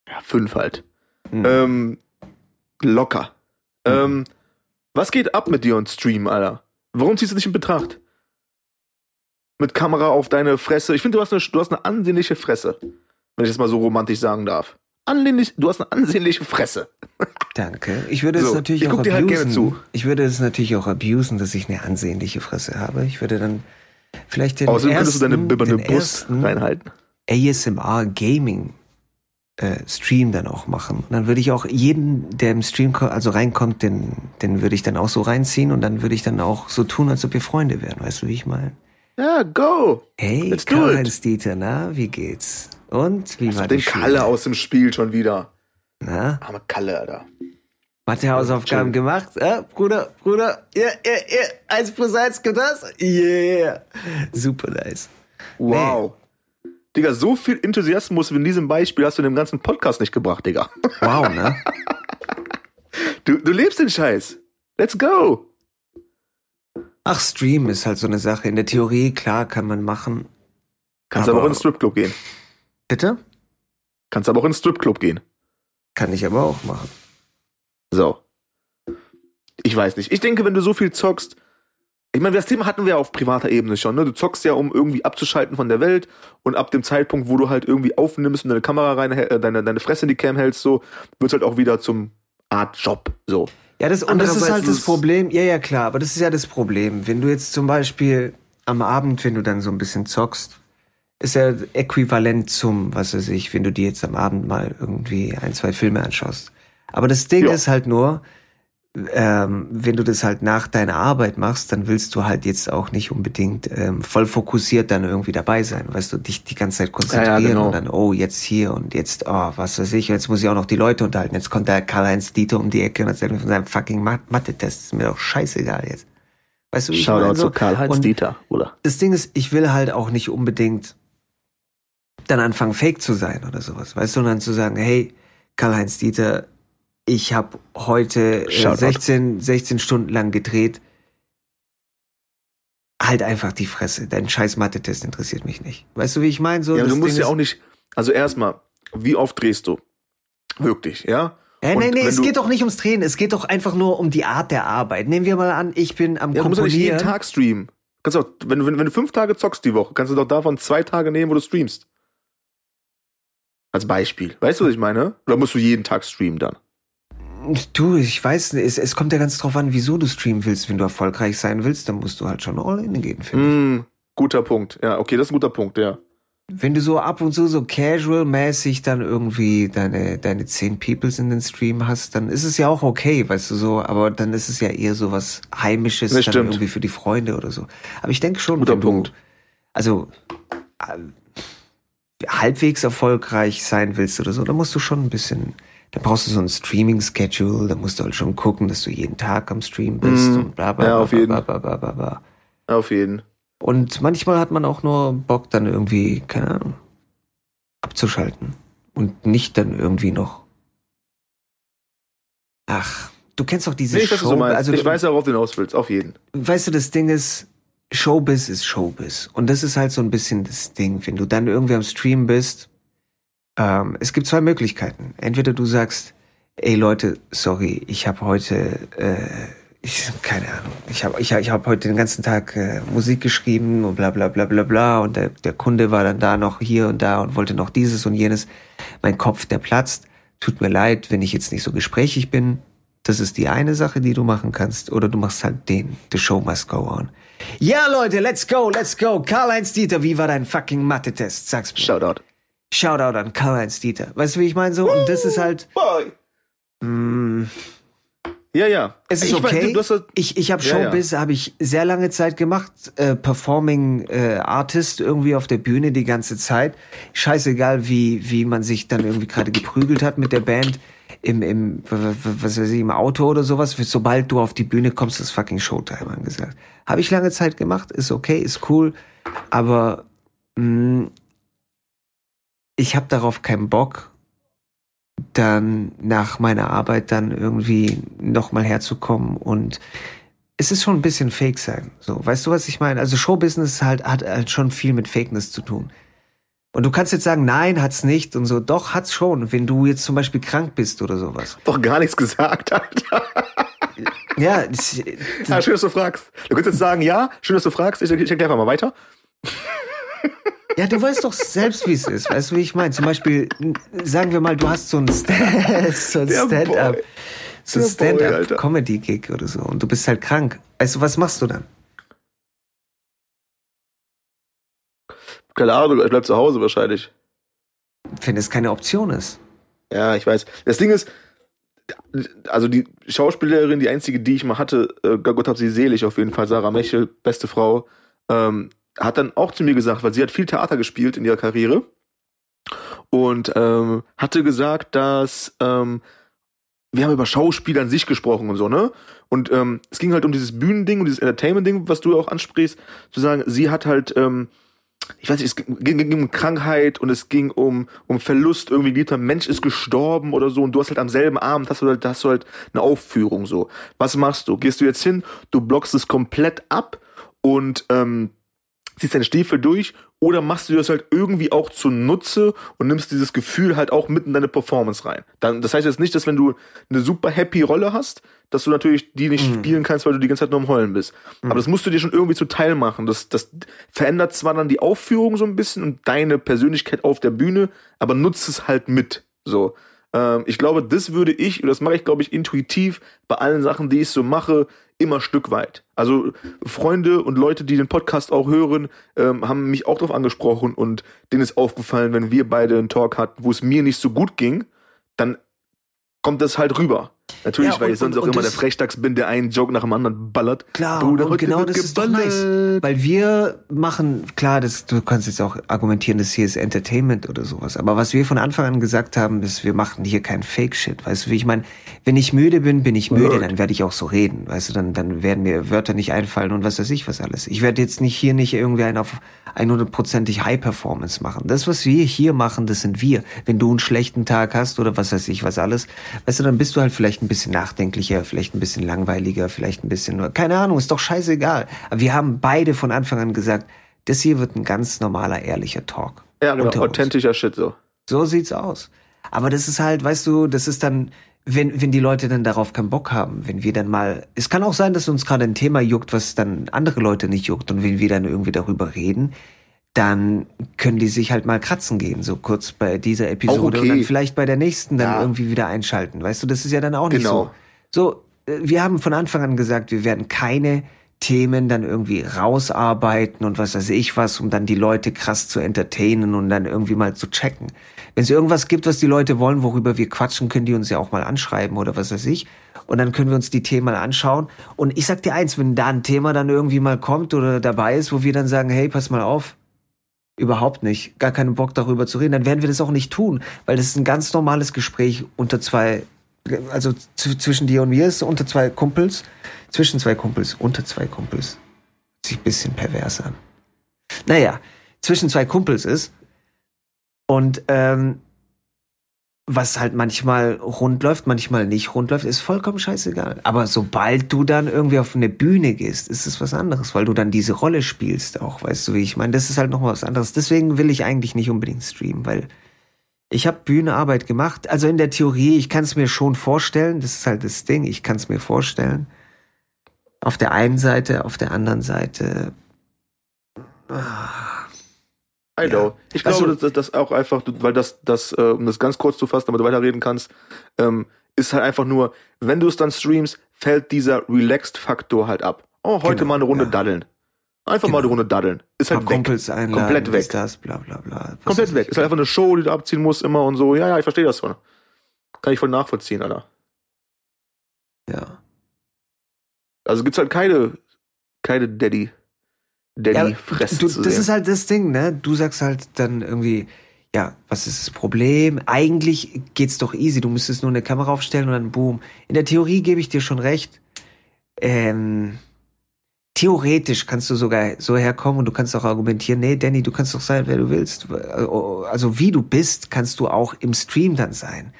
ja, fünf halt. Hm. Ähm, locker. Ähm, was geht ab mit dir und Stream, Alter? Warum ziehst du dich in Betracht? Mit Kamera auf deine Fresse. Ich finde, du, hast eine- du hast eine ansehnliche Fresse. Wenn ich das mal so romantisch sagen darf. Ansehnlich, du hast eine ansehnliche Fresse. Danke. Ich würde es So, natürlich ich auch halt abusen. zu. Ich würde es natürlich auch abusen, dass ich eine ansehnliche Fresse habe. Ich würde dann vielleicht den Außerdem ersten, könntest du deine bibberne den Brust reinhalten. ASMR Gaming äh, Stream dann auch machen. Und dann würde ich auch jeden, der im Stream also reinkommt, den, den würde ich dann auch so reinziehen und dann würde ich dann auch so tun, als ob wir Freunde wären. Weißt du, wie ich meine? Ja, go! Hey, Let's Karl-Heinz it. Dieter, na, wie geht's? Und wie war Den? Kalle aus dem Spiel schon wieder. Na, Arme Kalle, Alter. hat der Hausaufgaben gemacht? Äh, Bruder, Bruder, ja, ja, ja, eins plus eins gibt das? Yeah. Super nice. Wow. Digga, so viel Enthusiasmus wie in diesem Beispiel hast du in dem ganzen Podcast nicht gebracht, Digga. Wow, ne? Du, du lebst den Scheiß. Let's go. Ach, Stream ist halt so eine Sache. In der Theorie, klar, kann man machen. Kannst aber, auch in den Stripclub gehen. Bitte? Kannst aber auch in den Stripclub gehen. Kann ich aber auch machen. So. Ich weiß nicht. Ich denke, wenn du so viel zockst, ich meine, das Thema hatten wir auf privater Ebene schon, ne? Du zockst ja, um irgendwie abzuschalten von der Welt und ab dem Zeitpunkt, wo du halt irgendwie aufnimmst und deine Kamera rein, äh, deine, deine Fresse in die Cam hältst, so, wird's halt auch wieder zum Art Job, so. Ja, das, und das ist halt das Problem. Ja, ja, klar, aber das ist ja das Problem. Wenn du jetzt zum Beispiel am Abend, wenn du dann so ein bisschen zockst, ist ja äquivalent zum, was weiß ich, wenn du dir jetzt am Abend mal irgendwie ein, zwei Filme anschaust. Aber das Ding Ja. ist halt nur, ähm, wenn du das halt nach deiner Arbeit machst, dann willst du halt jetzt auch nicht unbedingt ähm, voll fokussiert dann irgendwie dabei sein, weißt du, dich die ganze Zeit konzentrieren genau. und dann, oh, jetzt hier und jetzt, oh, was weiß ich, jetzt muss ich auch noch die Leute unterhalten. Jetzt kommt der Karl-Heinz Dieter um die Ecke und erzählt mir von seinem fucking Mat- Mathe-Test. Ist mir doch scheißegal jetzt. Weißt du, wie ich meine? So, und Dieter, oder? das Ding ist, ich will halt auch nicht unbedingt dann anfangen, fake zu sein oder sowas, weißt du, und dann zu sagen, hey, Karl-Heinz Dieter, ich habe heute äh, Shoutout. 16, 16 Stunden lang gedreht. Halt einfach die Fresse. Dein scheiß Mathe-Test interessiert mich nicht. Weißt du, wie ich meine? So, Ja, du musst Ding ja auch nicht, also erstmal, wie oft drehst du? Wirklich, ja? Nee, nee, wenn es du- geht doch nicht ums Drehen. Es geht doch einfach nur um die Art der Arbeit. Nehmen wir mal an, ich bin am Ja, du musst ja nicht jeden Komponieren. Tag streamen. Kannst auch, wenn, du- wenn, wenn du fünf Tage zockst die Woche, kannst du doch davon zwei Tage nehmen, wo du streamst. Als Beispiel. Weißt du, was ich meine? Oder musst du jeden Tag streamen dann? Du, ich weiß, es, es kommt ja ganz drauf an, wieso du streamen willst. Wenn du erfolgreich sein willst, dann musst du halt schon all in gehen, finde mm, Guter Punkt. Ja, okay, das ist ein guter Punkt, ja. Wenn du so ab und zu so casual-mäßig dann irgendwie deine, deine zehn Peoples in den Stream hast, dann ist es ja auch okay, weißt du so, aber dann ist es ja eher so was Heimisches, dann irgendwie für die Freunde oder so. Aber ich denke schon, Guter Punkt. du, also, halbwegs erfolgreich sein willst oder so, dann musst du schon ein bisschen, dann brauchst du so ein Streaming-Schedule, dann musst du halt schon gucken, dass du jeden Tag am Stream bist Mhm. und bla bla Ja, bla, auf jeden. bla, bla, bla, bla, bla. Auf jeden. Und manchmal hat man auch nur Bock, dann irgendwie, keine Ahnung, abzuschalten. Und nicht dann irgendwie noch. Ach, du kennst doch diese Nee, ich weiß, Show. du meinst. Also, ich weiß, worauf du hinaus willst. Auf jeden. weißt du, das Ding ist, Showbiz ist Showbiz. Und das ist halt so ein bisschen das Ding. Wenn du dann irgendwie am Stream bist, ähm, es gibt zwei Möglichkeiten. Entweder du sagst, ey Leute, sorry, ich habe heute, äh, ich, keine Ahnung, ich habe ich, ich hab heute den ganzen Tag äh, Musik geschrieben und bla bla bla bla bla und der, der Kunde war dann da noch hier und da und wollte noch dieses und jenes. Mein Kopf, der platzt. Tut mir leid, wenn ich jetzt nicht so gesprächig bin. Das ist die eine Sache, die du machen kannst. Oder du machst halt den. The show must go on. Ja, Leute, let's go, let's go. Karl-Heinz Dieter, wie war dein fucking Mathe-Test? Sag's mir. Shoutout. Shoutout an Karl-Heinz Dieter. Weißt du, wie ich meine? So, und das ist halt, Boy. mh, Ja, ja. es ist Ich weiß, okay. hast das- ich ich habe Ja, ja. Showbiz, habe ich sehr lange Zeit gemacht. Äh, Performing äh, Artist irgendwie auf der Bühne die ganze Zeit. Scheißegal, wie, wie man sich dann irgendwie gerade geprügelt hat mit der Band im, im, was weiß ich, im Auto oder sowas. Sobald du auf die Bühne kommst, ist fucking Showtime angesagt. Habe ich lange Zeit gemacht, ist okay, ist cool. Aber mh, ich habe darauf keinen Bock, dann nach meiner Arbeit dann irgendwie nochmal herzukommen und es ist schon ein bisschen Fake sein. So, weißt du, was ich meine? Also Showbusiness halt, hat halt schon viel mit Fakeness zu tun. Und du kannst jetzt sagen, nein, hat's nicht und so. Doch, hat's schon. Wenn du jetzt zum Beispiel krank bist oder sowas. Doch gar nichts gesagt, Alter. Ja, das, Ja, schön, dass du fragst. Du könntest jetzt sagen, ja, schön, dass du fragst. Ich, ich erkläre einfach mal weiter. ja, du weißt doch selbst, wie es ist. Weißt du, wie ich meine? Zum Beispiel, sagen wir mal, du hast so ein, Sta- so ein Stand-up, so ein. Stand-up-Comedy-Gig oder so und du bist halt krank. Weißt du, was machst du dann? Keine Ahnung, ich bleib zu Hause wahrscheinlich. Wenn es keine Option ist. Ja, ich weiß. Das Ding ist, also die Schauspielerin, die einzige, die ich mal hatte, äh, Gott hab sie selig auf jeden Fall, Sarah Mechel, beste Frau, ähm, hat dann auch zu mir gesagt, weil sie hat viel Theater gespielt in ihrer Karriere und ähm, hatte gesagt, dass ähm, wir haben über Schauspiel an sich gesprochen und so, ne? Und ähm, es ging halt um dieses Bühnending und dieses Entertainment-Ding, was du auch ansprichst, zu sagen, sie hat halt, ähm, ich weiß nicht, es ging, ging, um Krankheit und es ging um, um Verlust, irgendwie geliebter Mensch ist gestorben oder so und du hast halt am selben Abend, hast du halt, hast du halt eine Aufführung so. Was machst du? Gehst du jetzt hin, du blockst es komplett ab und ähm, ziehst deine Stiefel durch oder machst du das halt irgendwie auch zunutze und nimmst dieses Gefühl halt auch mit in deine Performance rein. Dann, das heißt jetzt nicht, dass wenn du eine super happy Rolle hast, dass du natürlich die nicht Mhm. spielen kannst, weil du die ganze Zeit nur am Heulen bist. Aber das musst du dir schon irgendwie zuteil machen. Das, das verändert zwar dann die Aufführung so ein bisschen und deine Persönlichkeit auf der Bühne, aber nutzt es halt mit. So. Ähm, ich glaube, das würde ich, und das mache ich, glaube ich, intuitiv bei allen Sachen, die ich so mache, immer Stück weit. Also Freunde und Leute, die den Podcast auch hören, ähm, haben mich auch darauf angesprochen und denen ist aufgefallen, wenn wir beide einen Talk hatten, wo es mir nicht so gut ging, dann kommt das halt rüber. Natürlich, Ja, weil ich sonst und- auch und immer der Frechdachs bin, der einen Joke nach dem anderen ballert. Klar, Bruder, und genau das ist doch nice. Weil wir machen, klar, das, du kannst jetzt auch argumentieren, das hier ist Entertainment oder sowas. Aber was wir von Anfang an gesagt haben, ist, wir machen hier keinen Fake-Shit. Weißt du, wie ich meine, wenn ich müde bin, bin ich müde, dann werde ich auch so reden. Weißt du, dann, dann werden mir Wörter nicht einfallen und was weiß ich was alles. Ich werde jetzt nicht hier nicht irgendwie einen auf 100%ig High-Performance machen. Das, was wir hier machen, das sind wir. Wenn du einen schlechten Tag hast oder was weiß ich was alles, weißt du, dann bist du halt vielleicht ein bisschen nachdenklicher, vielleicht ein bisschen langweiliger, vielleicht ein bisschen nur, keine Ahnung, ist doch scheißegal. Aber wir haben beide von Anfang an gesagt, das hier wird ein ganz normaler, ehrlicher Talk. Ja, genau, unter uns. authentischer Shit so. So sieht's aus. Aber das ist halt, weißt du, das ist dann, wenn, wenn die Leute dann darauf keinen Bock haben, wenn wir dann mal, es kann auch sein, dass uns gerade ein Thema juckt, was dann andere Leute nicht juckt und wenn wir dann irgendwie darüber reden, dann können die sich halt mal kratzen gehen, so kurz bei dieser Episode okay. und dann vielleicht bei der nächsten dann Ja. irgendwie wieder einschalten. Weißt du, das ist ja dann auch nicht Genau. so. So, äh, wir haben von Anfang an gesagt, wir werden keine Themen dann irgendwie rausarbeiten und was weiß ich was, um dann die Leute krass zu entertainen und dann irgendwie mal zu checken. Wenn es irgendwas gibt, was die Leute wollen, worüber wir quatschen, können die uns ja auch mal anschreiben oder was weiß ich. Und dann können wir uns die Themen mal anschauen. Und ich sag dir eins, wenn da ein Thema dann irgendwie mal kommt oder dabei ist, wo wir dann sagen, hey, pass mal auf, überhaupt nicht, gar keinen Bock darüber zu reden, dann werden wir das auch nicht tun, weil das ist ein ganz normales Gespräch unter zwei, also zwischen dir und mir ist unter zwei Kumpels, zwischen zwei Kumpels, unter zwei Kumpels. Hört sich ein bisschen pervers an. Naja, zwischen zwei Kumpels ist und ähm, was halt manchmal rund läuft, manchmal nicht rund läuft, ist vollkommen scheißegal. Aber sobald du dann irgendwie auf eine Bühne gehst, ist es was anderes, weil du dann diese Rolle spielst auch, weißt du, wie ich meine? Das ist halt noch mal was anderes. Deswegen will ich eigentlich nicht unbedingt streamen, weil ich habe Bühnearbeit gemacht. Also in der Theorie, ich kann es mir schon vorstellen, das ist halt das Ding, ich kann es mir vorstellen. Auf der einen Seite, auf der anderen Seite. ah, I know. Ich glaube, Also- dass das auch einfach, weil das, das, äh, um das ganz kurz zu fassen, damit du weiterreden kannst, ähm, ist halt einfach nur, wenn du es dann streamst, fällt dieser Relaxed-Faktor halt ab. Oh, heute Genau, mal eine Runde ja. daddeln. Einfach mal eine Genau. Runde daddeln. Ist halt weg. Einladen, Komplett weg. Das, bla bla bla. Komplett weg. Ist halt einfach eine Show, die du abziehen musst immer und so. Ja, ja, ich verstehe das schon. Kann ich voll nachvollziehen, Alter. Ja. Also gibt's halt keine, keine Daddy, Daddy-Fresse du, zu das sehen. ist halt das Ding, ne? Du sagst halt dann irgendwie, ja, was ist das Problem? Eigentlich geht's doch easy. Du müsstest nur eine Kamera aufstellen und dann boom. In der Theorie gebe ich dir schon recht. Ähm, theoretisch kannst du sogar so herkommen und du kannst auch argumentieren, nee, Danny, du kannst doch sein, wer du willst. Also wie du bist, kannst du auch im Stream dann sein.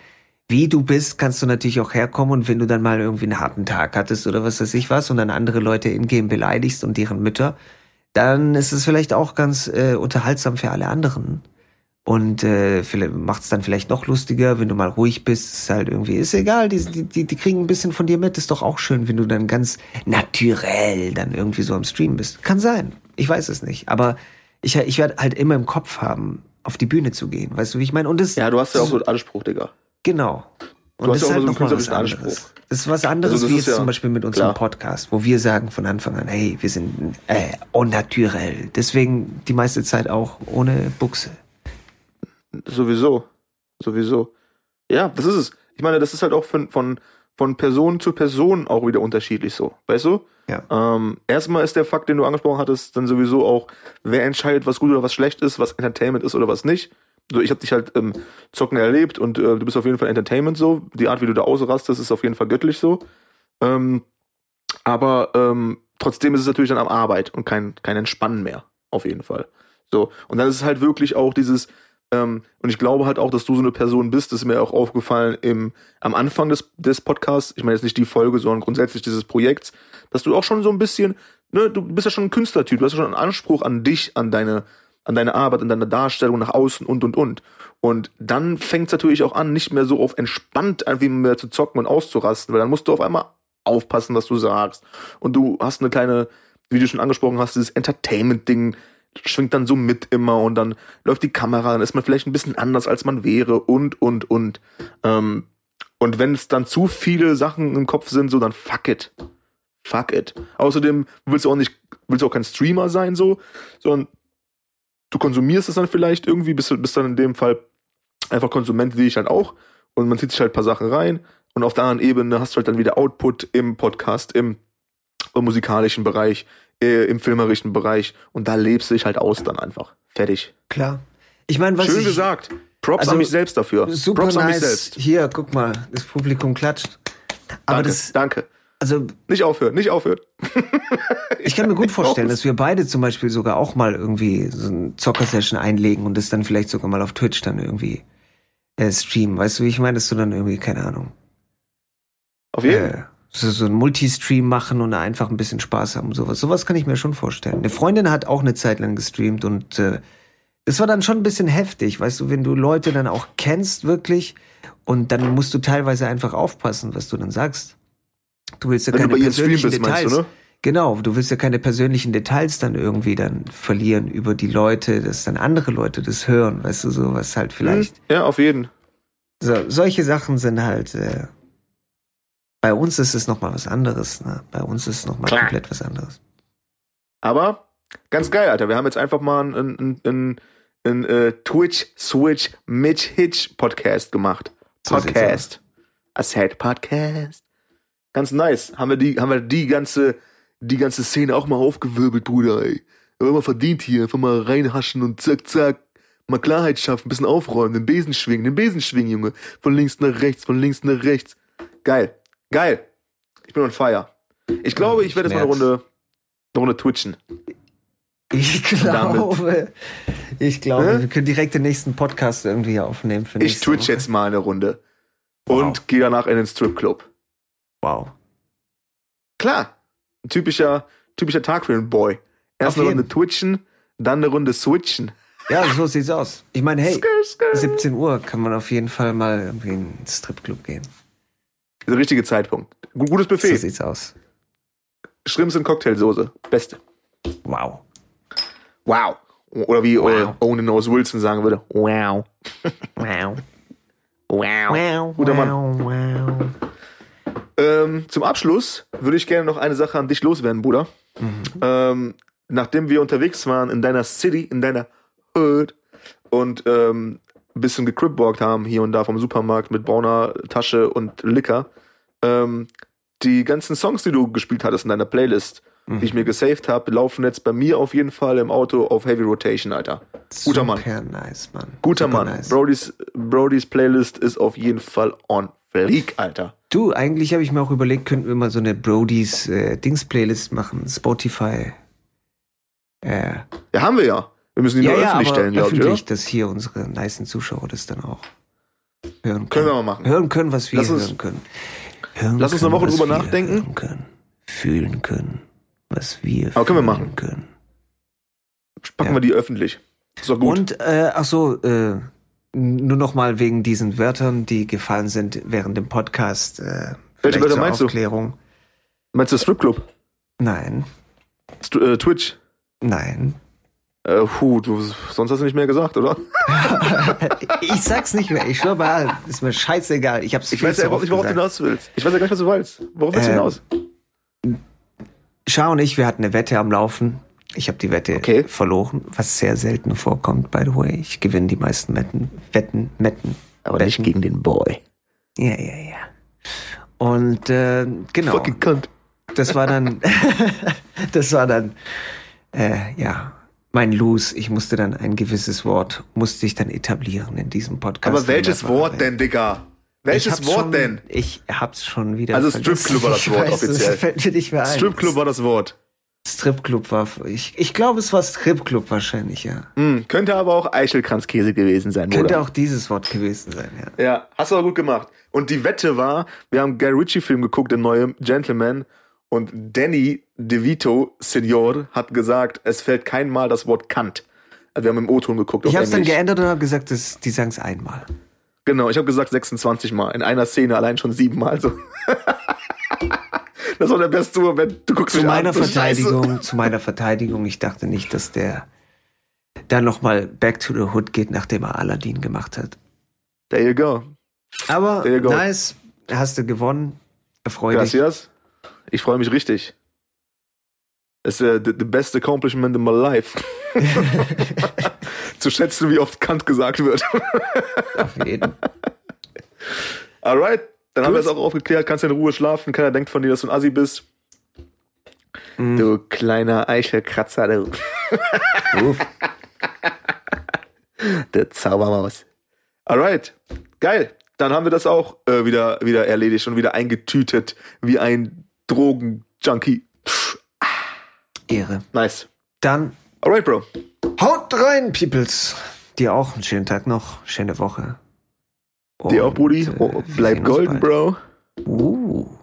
Wie du bist, kannst du natürlich auch herkommen und wenn du dann mal irgendwie einen harten Tag hattest oder was weiß ich was und dann andere Leute in-game beleidigst und deren Mütter, dann ist es vielleicht auch ganz äh, unterhaltsam für alle anderen. Und äh, vielleicht macht's dann vielleicht noch lustiger, wenn du mal ruhig bist. Ist halt irgendwie, ist egal, die, die, die kriegen ein bisschen von dir mit. Ist doch auch schön, wenn du dann ganz naturell dann irgendwie so am Stream bist. Kann sein. Ich weiß es nicht. Aber ich, ich werde halt immer im Kopf haben, auf die Bühne zu gehen. Weißt du, wie ich meine? Und das, ja, du hast ja auch so einen Anspruch, Digga. Genau. Und Du hast das ja ist auch halt so einen künstlerischen anderes. Anspruch. Das ist was anderes Also wie ist jetzt ja zum Beispiel mit unserem klar. Podcast, wo wir sagen von Anfang an, hey, wir sind äh, au naturell. Deswegen die meiste Zeit auch ohne Buchse. Sowieso. Sowieso. Ja, das ist es. Ich meine, das ist halt auch von, von, von Person zu Person auch wieder unterschiedlich so. Weißt du? Ja. Ähm, erstmal ist der Fakt, den du angesprochen hattest, dann sowieso auch, wer entscheidet, was gut oder was schlecht ist, was Entertainment ist oder was nicht. So, ich habe dich halt ähm, zocken erlebt und äh, du bist auf jeden Fall Entertainment so. Die Art, wie du da ausrastest, ist auf jeden Fall göttlich so. Ähm, aber ähm, trotzdem ist es natürlich dann am Arbeit und kein, kein Entspannen mehr. Auf jeden Fall. So. Und dann ist es halt wirklich auch dieses, ähm, und ich glaube halt auch, dass du so eine Person bist, das ist mir auch aufgefallen im, am Anfang des, des Podcasts, ich meine jetzt nicht die Folge, sondern grundsätzlich dieses Projekts, dass du auch schon so ein bisschen, ne, du bist ja schon ein Künstlertyp, du hast ja schon einen Anspruch an dich, an deine, an deine Arbeit, an deine Darstellung nach außen und und und. Und dann fängt es natürlich auch an, nicht mehr so auf entspannt einfach mehr zu zocken und auszurasten, weil dann musst du auf einmal aufpassen, was du sagst. Und du hast eine kleine, wie du schon angesprochen hast, dieses Entertainment-Ding schwingt dann so mit immer und dann läuft die Kamera, dann ist man vielleicht ein bisschen anders, als man wäre und, und, und. Ähm, und wenn es dann zu viele Sachen im Kopf sind, so dann fuck it. Fuck it. Außerdem willst du auch nicht, willst du auch kein Streamer sein, so, sondern du konsumierst es dann vielleicht irgendwie, bist, bist dann in dem Fall einfach Konsument wie ich halt auch und man zieht sich halt ein paar Sachen rein und auf der anderen Ebene hast du halt dann wieder Output im Podcast, im, im musikalischen Bereich, äh, im filmerischen Bereich und da lebst du dich halt aus dann einfach. Fertig. Klar. Ich meine, was Schön ich, gesagt. Props Also, an mich selbst dafür. Super Props an mich nice. selbst. Hier, guck mal, das Publikum klatscht. Aber Danke, das, danke. Also Nicht aufhören, nicht aufhören. ich kann mir gut vorstellen, dass wir beide zum Beispiel sogar auch mal irgendwie so ein Zocker-Session einlegen und das dann vielleicht sogar mal auf Twitch dann irgendwie äh, streamen. Weißt du, wie ich meine, dass du dann irgendwie, keine Ahnung, Auf jeden äh, so, so ein Multistream machen und einfach ein bisschen Spaß haben. Sowas, sowas kann ich mir schon vorstellen. Eine Freundin hat auch eine Zeit lang gestreamt und äh, das war dann schon ein bisschen heftig, weißt du, wenn du Leute dann auch kennst wirklich und dann musst du teilweise einfach aufpassen, was du dann sagst. Du willst ja Wenn keine persönlichen bist, Details. du, ne? Genau, du willst ja keine persönlichen Details dann irgendwie dann verlieren über die Leute, dass dann andere Leute das hören, weißt du, so was halt vielleicht. Hm, ja, auf jeden. So, solche Sachen sind halt, äh, bei uns ist es nochmal was anderes, ne? Bei uns ist es nochmal komplett was anderes. Aber ganz geil, Alter. Wir haben jetzt einfach mal einen, einen, einen, einen äh, Twitch-Switch mit Hitch-Podcast gemacht. So Podcast. I said Podcast. Ganz nice. Haben wir die, haben wir die ganze, die ganze Szene auch mal aufgewirbelt, Bruder, ey. Wir haben mal verdient hier. Einfach mal reinhaschen und zack, zack. Mal Klarheit schaffen, ein bisschen aufräumen, den Besen schwingen, den Besen schwingen, Junge. Von links nach rechts, von links nach rechts. Geil. Geil. Ich bin on fire. Ich glaube, ich werde jetzt mal eine. Runde, eine Runde twitchen. Ich glaube, ich glaube, Hä? wir können direkt den nächsten Podcast irgendwie aufnehmen. Für Ich twitch Woche. jetzt mal eine Runde. Und Wow. gehe danach in den Stripclub. Wow. Klar. Ein typischer, typischer Tag für einen Boy. Erst eine. Runde twitchen, dann eine Runde switchen. Ja, so sieht's aus. Ich meine, hey, Skr, skr. 17 Uhr kann man auf jeden Fall mal irgendwie in einen Stripclub gehen. Der richtige Zeitpunkt. Gu- Gutes So Buffet. sieht's aus. Shrimps in Cocktailsoße. Beste. Wow. Wow. Oder wie Wow. äh, Owen Nose Wilson sagen würde. Wow. Wow. Wow. Wow. Guter Mann. Wow. wow. Ähm, zum Abschluss würde ich gerne noch eine Sache an dich loswerden, Bruder. Mhm. Ähm, nachdem wir unterwegs waren in deiner City, in deiner Hood und ähm, ein bisschen gecripwalkt haben hier und da vom Supermarkt mit brauner Tasche und Liquor, ähm, die ganzen Songs, die du gespielt hattest in deiner Playlist, die ich mir gesaved habe, laufen jetzt bei mir auf jeden Fall im Auto auf Heavy Rotation, Alter. Guter Mann. Super nice, Mann. Guter Super Mann. Nice. Brodys, Brodys Playlist ist auf jeden Fall on fleek, Alter. Du, eigentlich habe ich mir auch überlegt, könnten wir mal so eine Brodies äh, Dings-Playlist machen, Spotify. Äh, Ja, haben wir ja. Wir müssen die ja, nur ja, öffentlich aber stellen, glaube ich, öffentlich, dass hier unsere nicen Zuschauer das dann auch hören können. Können wir mal machen. Hören können, was wir Lass uns- hören können. Hören lass uns eine können, Woche drüber nachdenken. Hören können. Fühlen können, was wir Aber können wir fühlen machen. können. Packen Ja. wir die öffentlich. Ist doch gut. Und, äh, ach so, äh, nur noch mal wegen diesen Wörtern, die gefallen sind während dem Podcast. Äh, Welche Wörter meinst du? Aufklärung. Meinst du Stripclub? Nein, St äh, Twitch? nein. Äh, puh, du, sonst hast du nicht mehr gesagt, oder? ich sag's nicht mehr. Ich schwör mal, ist mir scheißegal. Ich hab's Ich weiß ja überhaupt nicht, worauf du hinaus willst. Ich weiß ja gar nicht, was du willst. Worauf willst du Ähm, hinaus? Schau und ich, wir hatten eine Wette am Laufen. Ich habe die Wette Okay. verloren, was sehr selten vorkommt, by the way. Ich gewinne die meisten Wetten, Wetten, Wetten. Wetten. gegen den Boy. Ja, ja, ja. Und äh, genau, Fucking cunt. das war dann, das war dann, äh, ja, mein Lose. Ich musste dann ein gewisses Wort, musste ich dann etablieren in diesem Podcast. Aber welches Wort denn, Digga? Welches Wort schon, denn? Ich hab's schon wieder. Also. Stripclub war das Wort offiziell. Das fällt mir nicht mehr ein. Stripclub war das Wort. Stripclub war. Ich, ich glaube, es war Stripclub wahrscheinlich, ja. Hm, könnte aber auch Eichelkranzkäse gewesen sein, Könnte oder? auch dieses Wort gewesen sein, ja. Ja, hast du aber gut gemacht. Und die Wette war, wir haben Guy Ritchie-Film geguckt, der neue Gentleman. Und Danny DeVito, Senior, hat gesagt, es fällt kein Mal das Wort Kant. Also wir haben im O-Ton geguckt. Ich habe es dann geändert und habe gesagt, das, die sagen es einmal. Genau, ich habe gesagt 26 Mal. In einer Szene allein schon sieben Mal. So. das war der beste Moment. Du guckst Zu meiner an, so Scheiße. Verteidigung, zu meiner Verteidigung, ich dachte nicht, dass der dann nochmal Back to the Hood geht, nachdem er Aladdin gemacht hat. There you go. Aber you go. nice, hast du gewonnen. Erfreu dich. Gracias. Ich freue mich richtig. Das ist äh, the, the best accomplishment in my life. Zu schätzen, wie oft Kant gesagt wird. Auf jeden. Alright, dann haben wir das auch aufgeklärt. Kannst in Ruhe schlafen. Keiner denkt von dir, dass du ein Assi bist. Mhm. Du kleiner Eichelkratzer, du. Der Zaubermaus. Alright, geil. Dann haben wir das auch äh, wieder, wieder erledigt und wieder eingetütet wie ein Drogenjunkie. Ehre. Nice. Dann Alright, Bro. haut rein, Peoples. Dir auch einen schönen Tag noch, schöne Woche. Dir auch, Und, Brudi. Oh, bleib golden. Bro. Uh.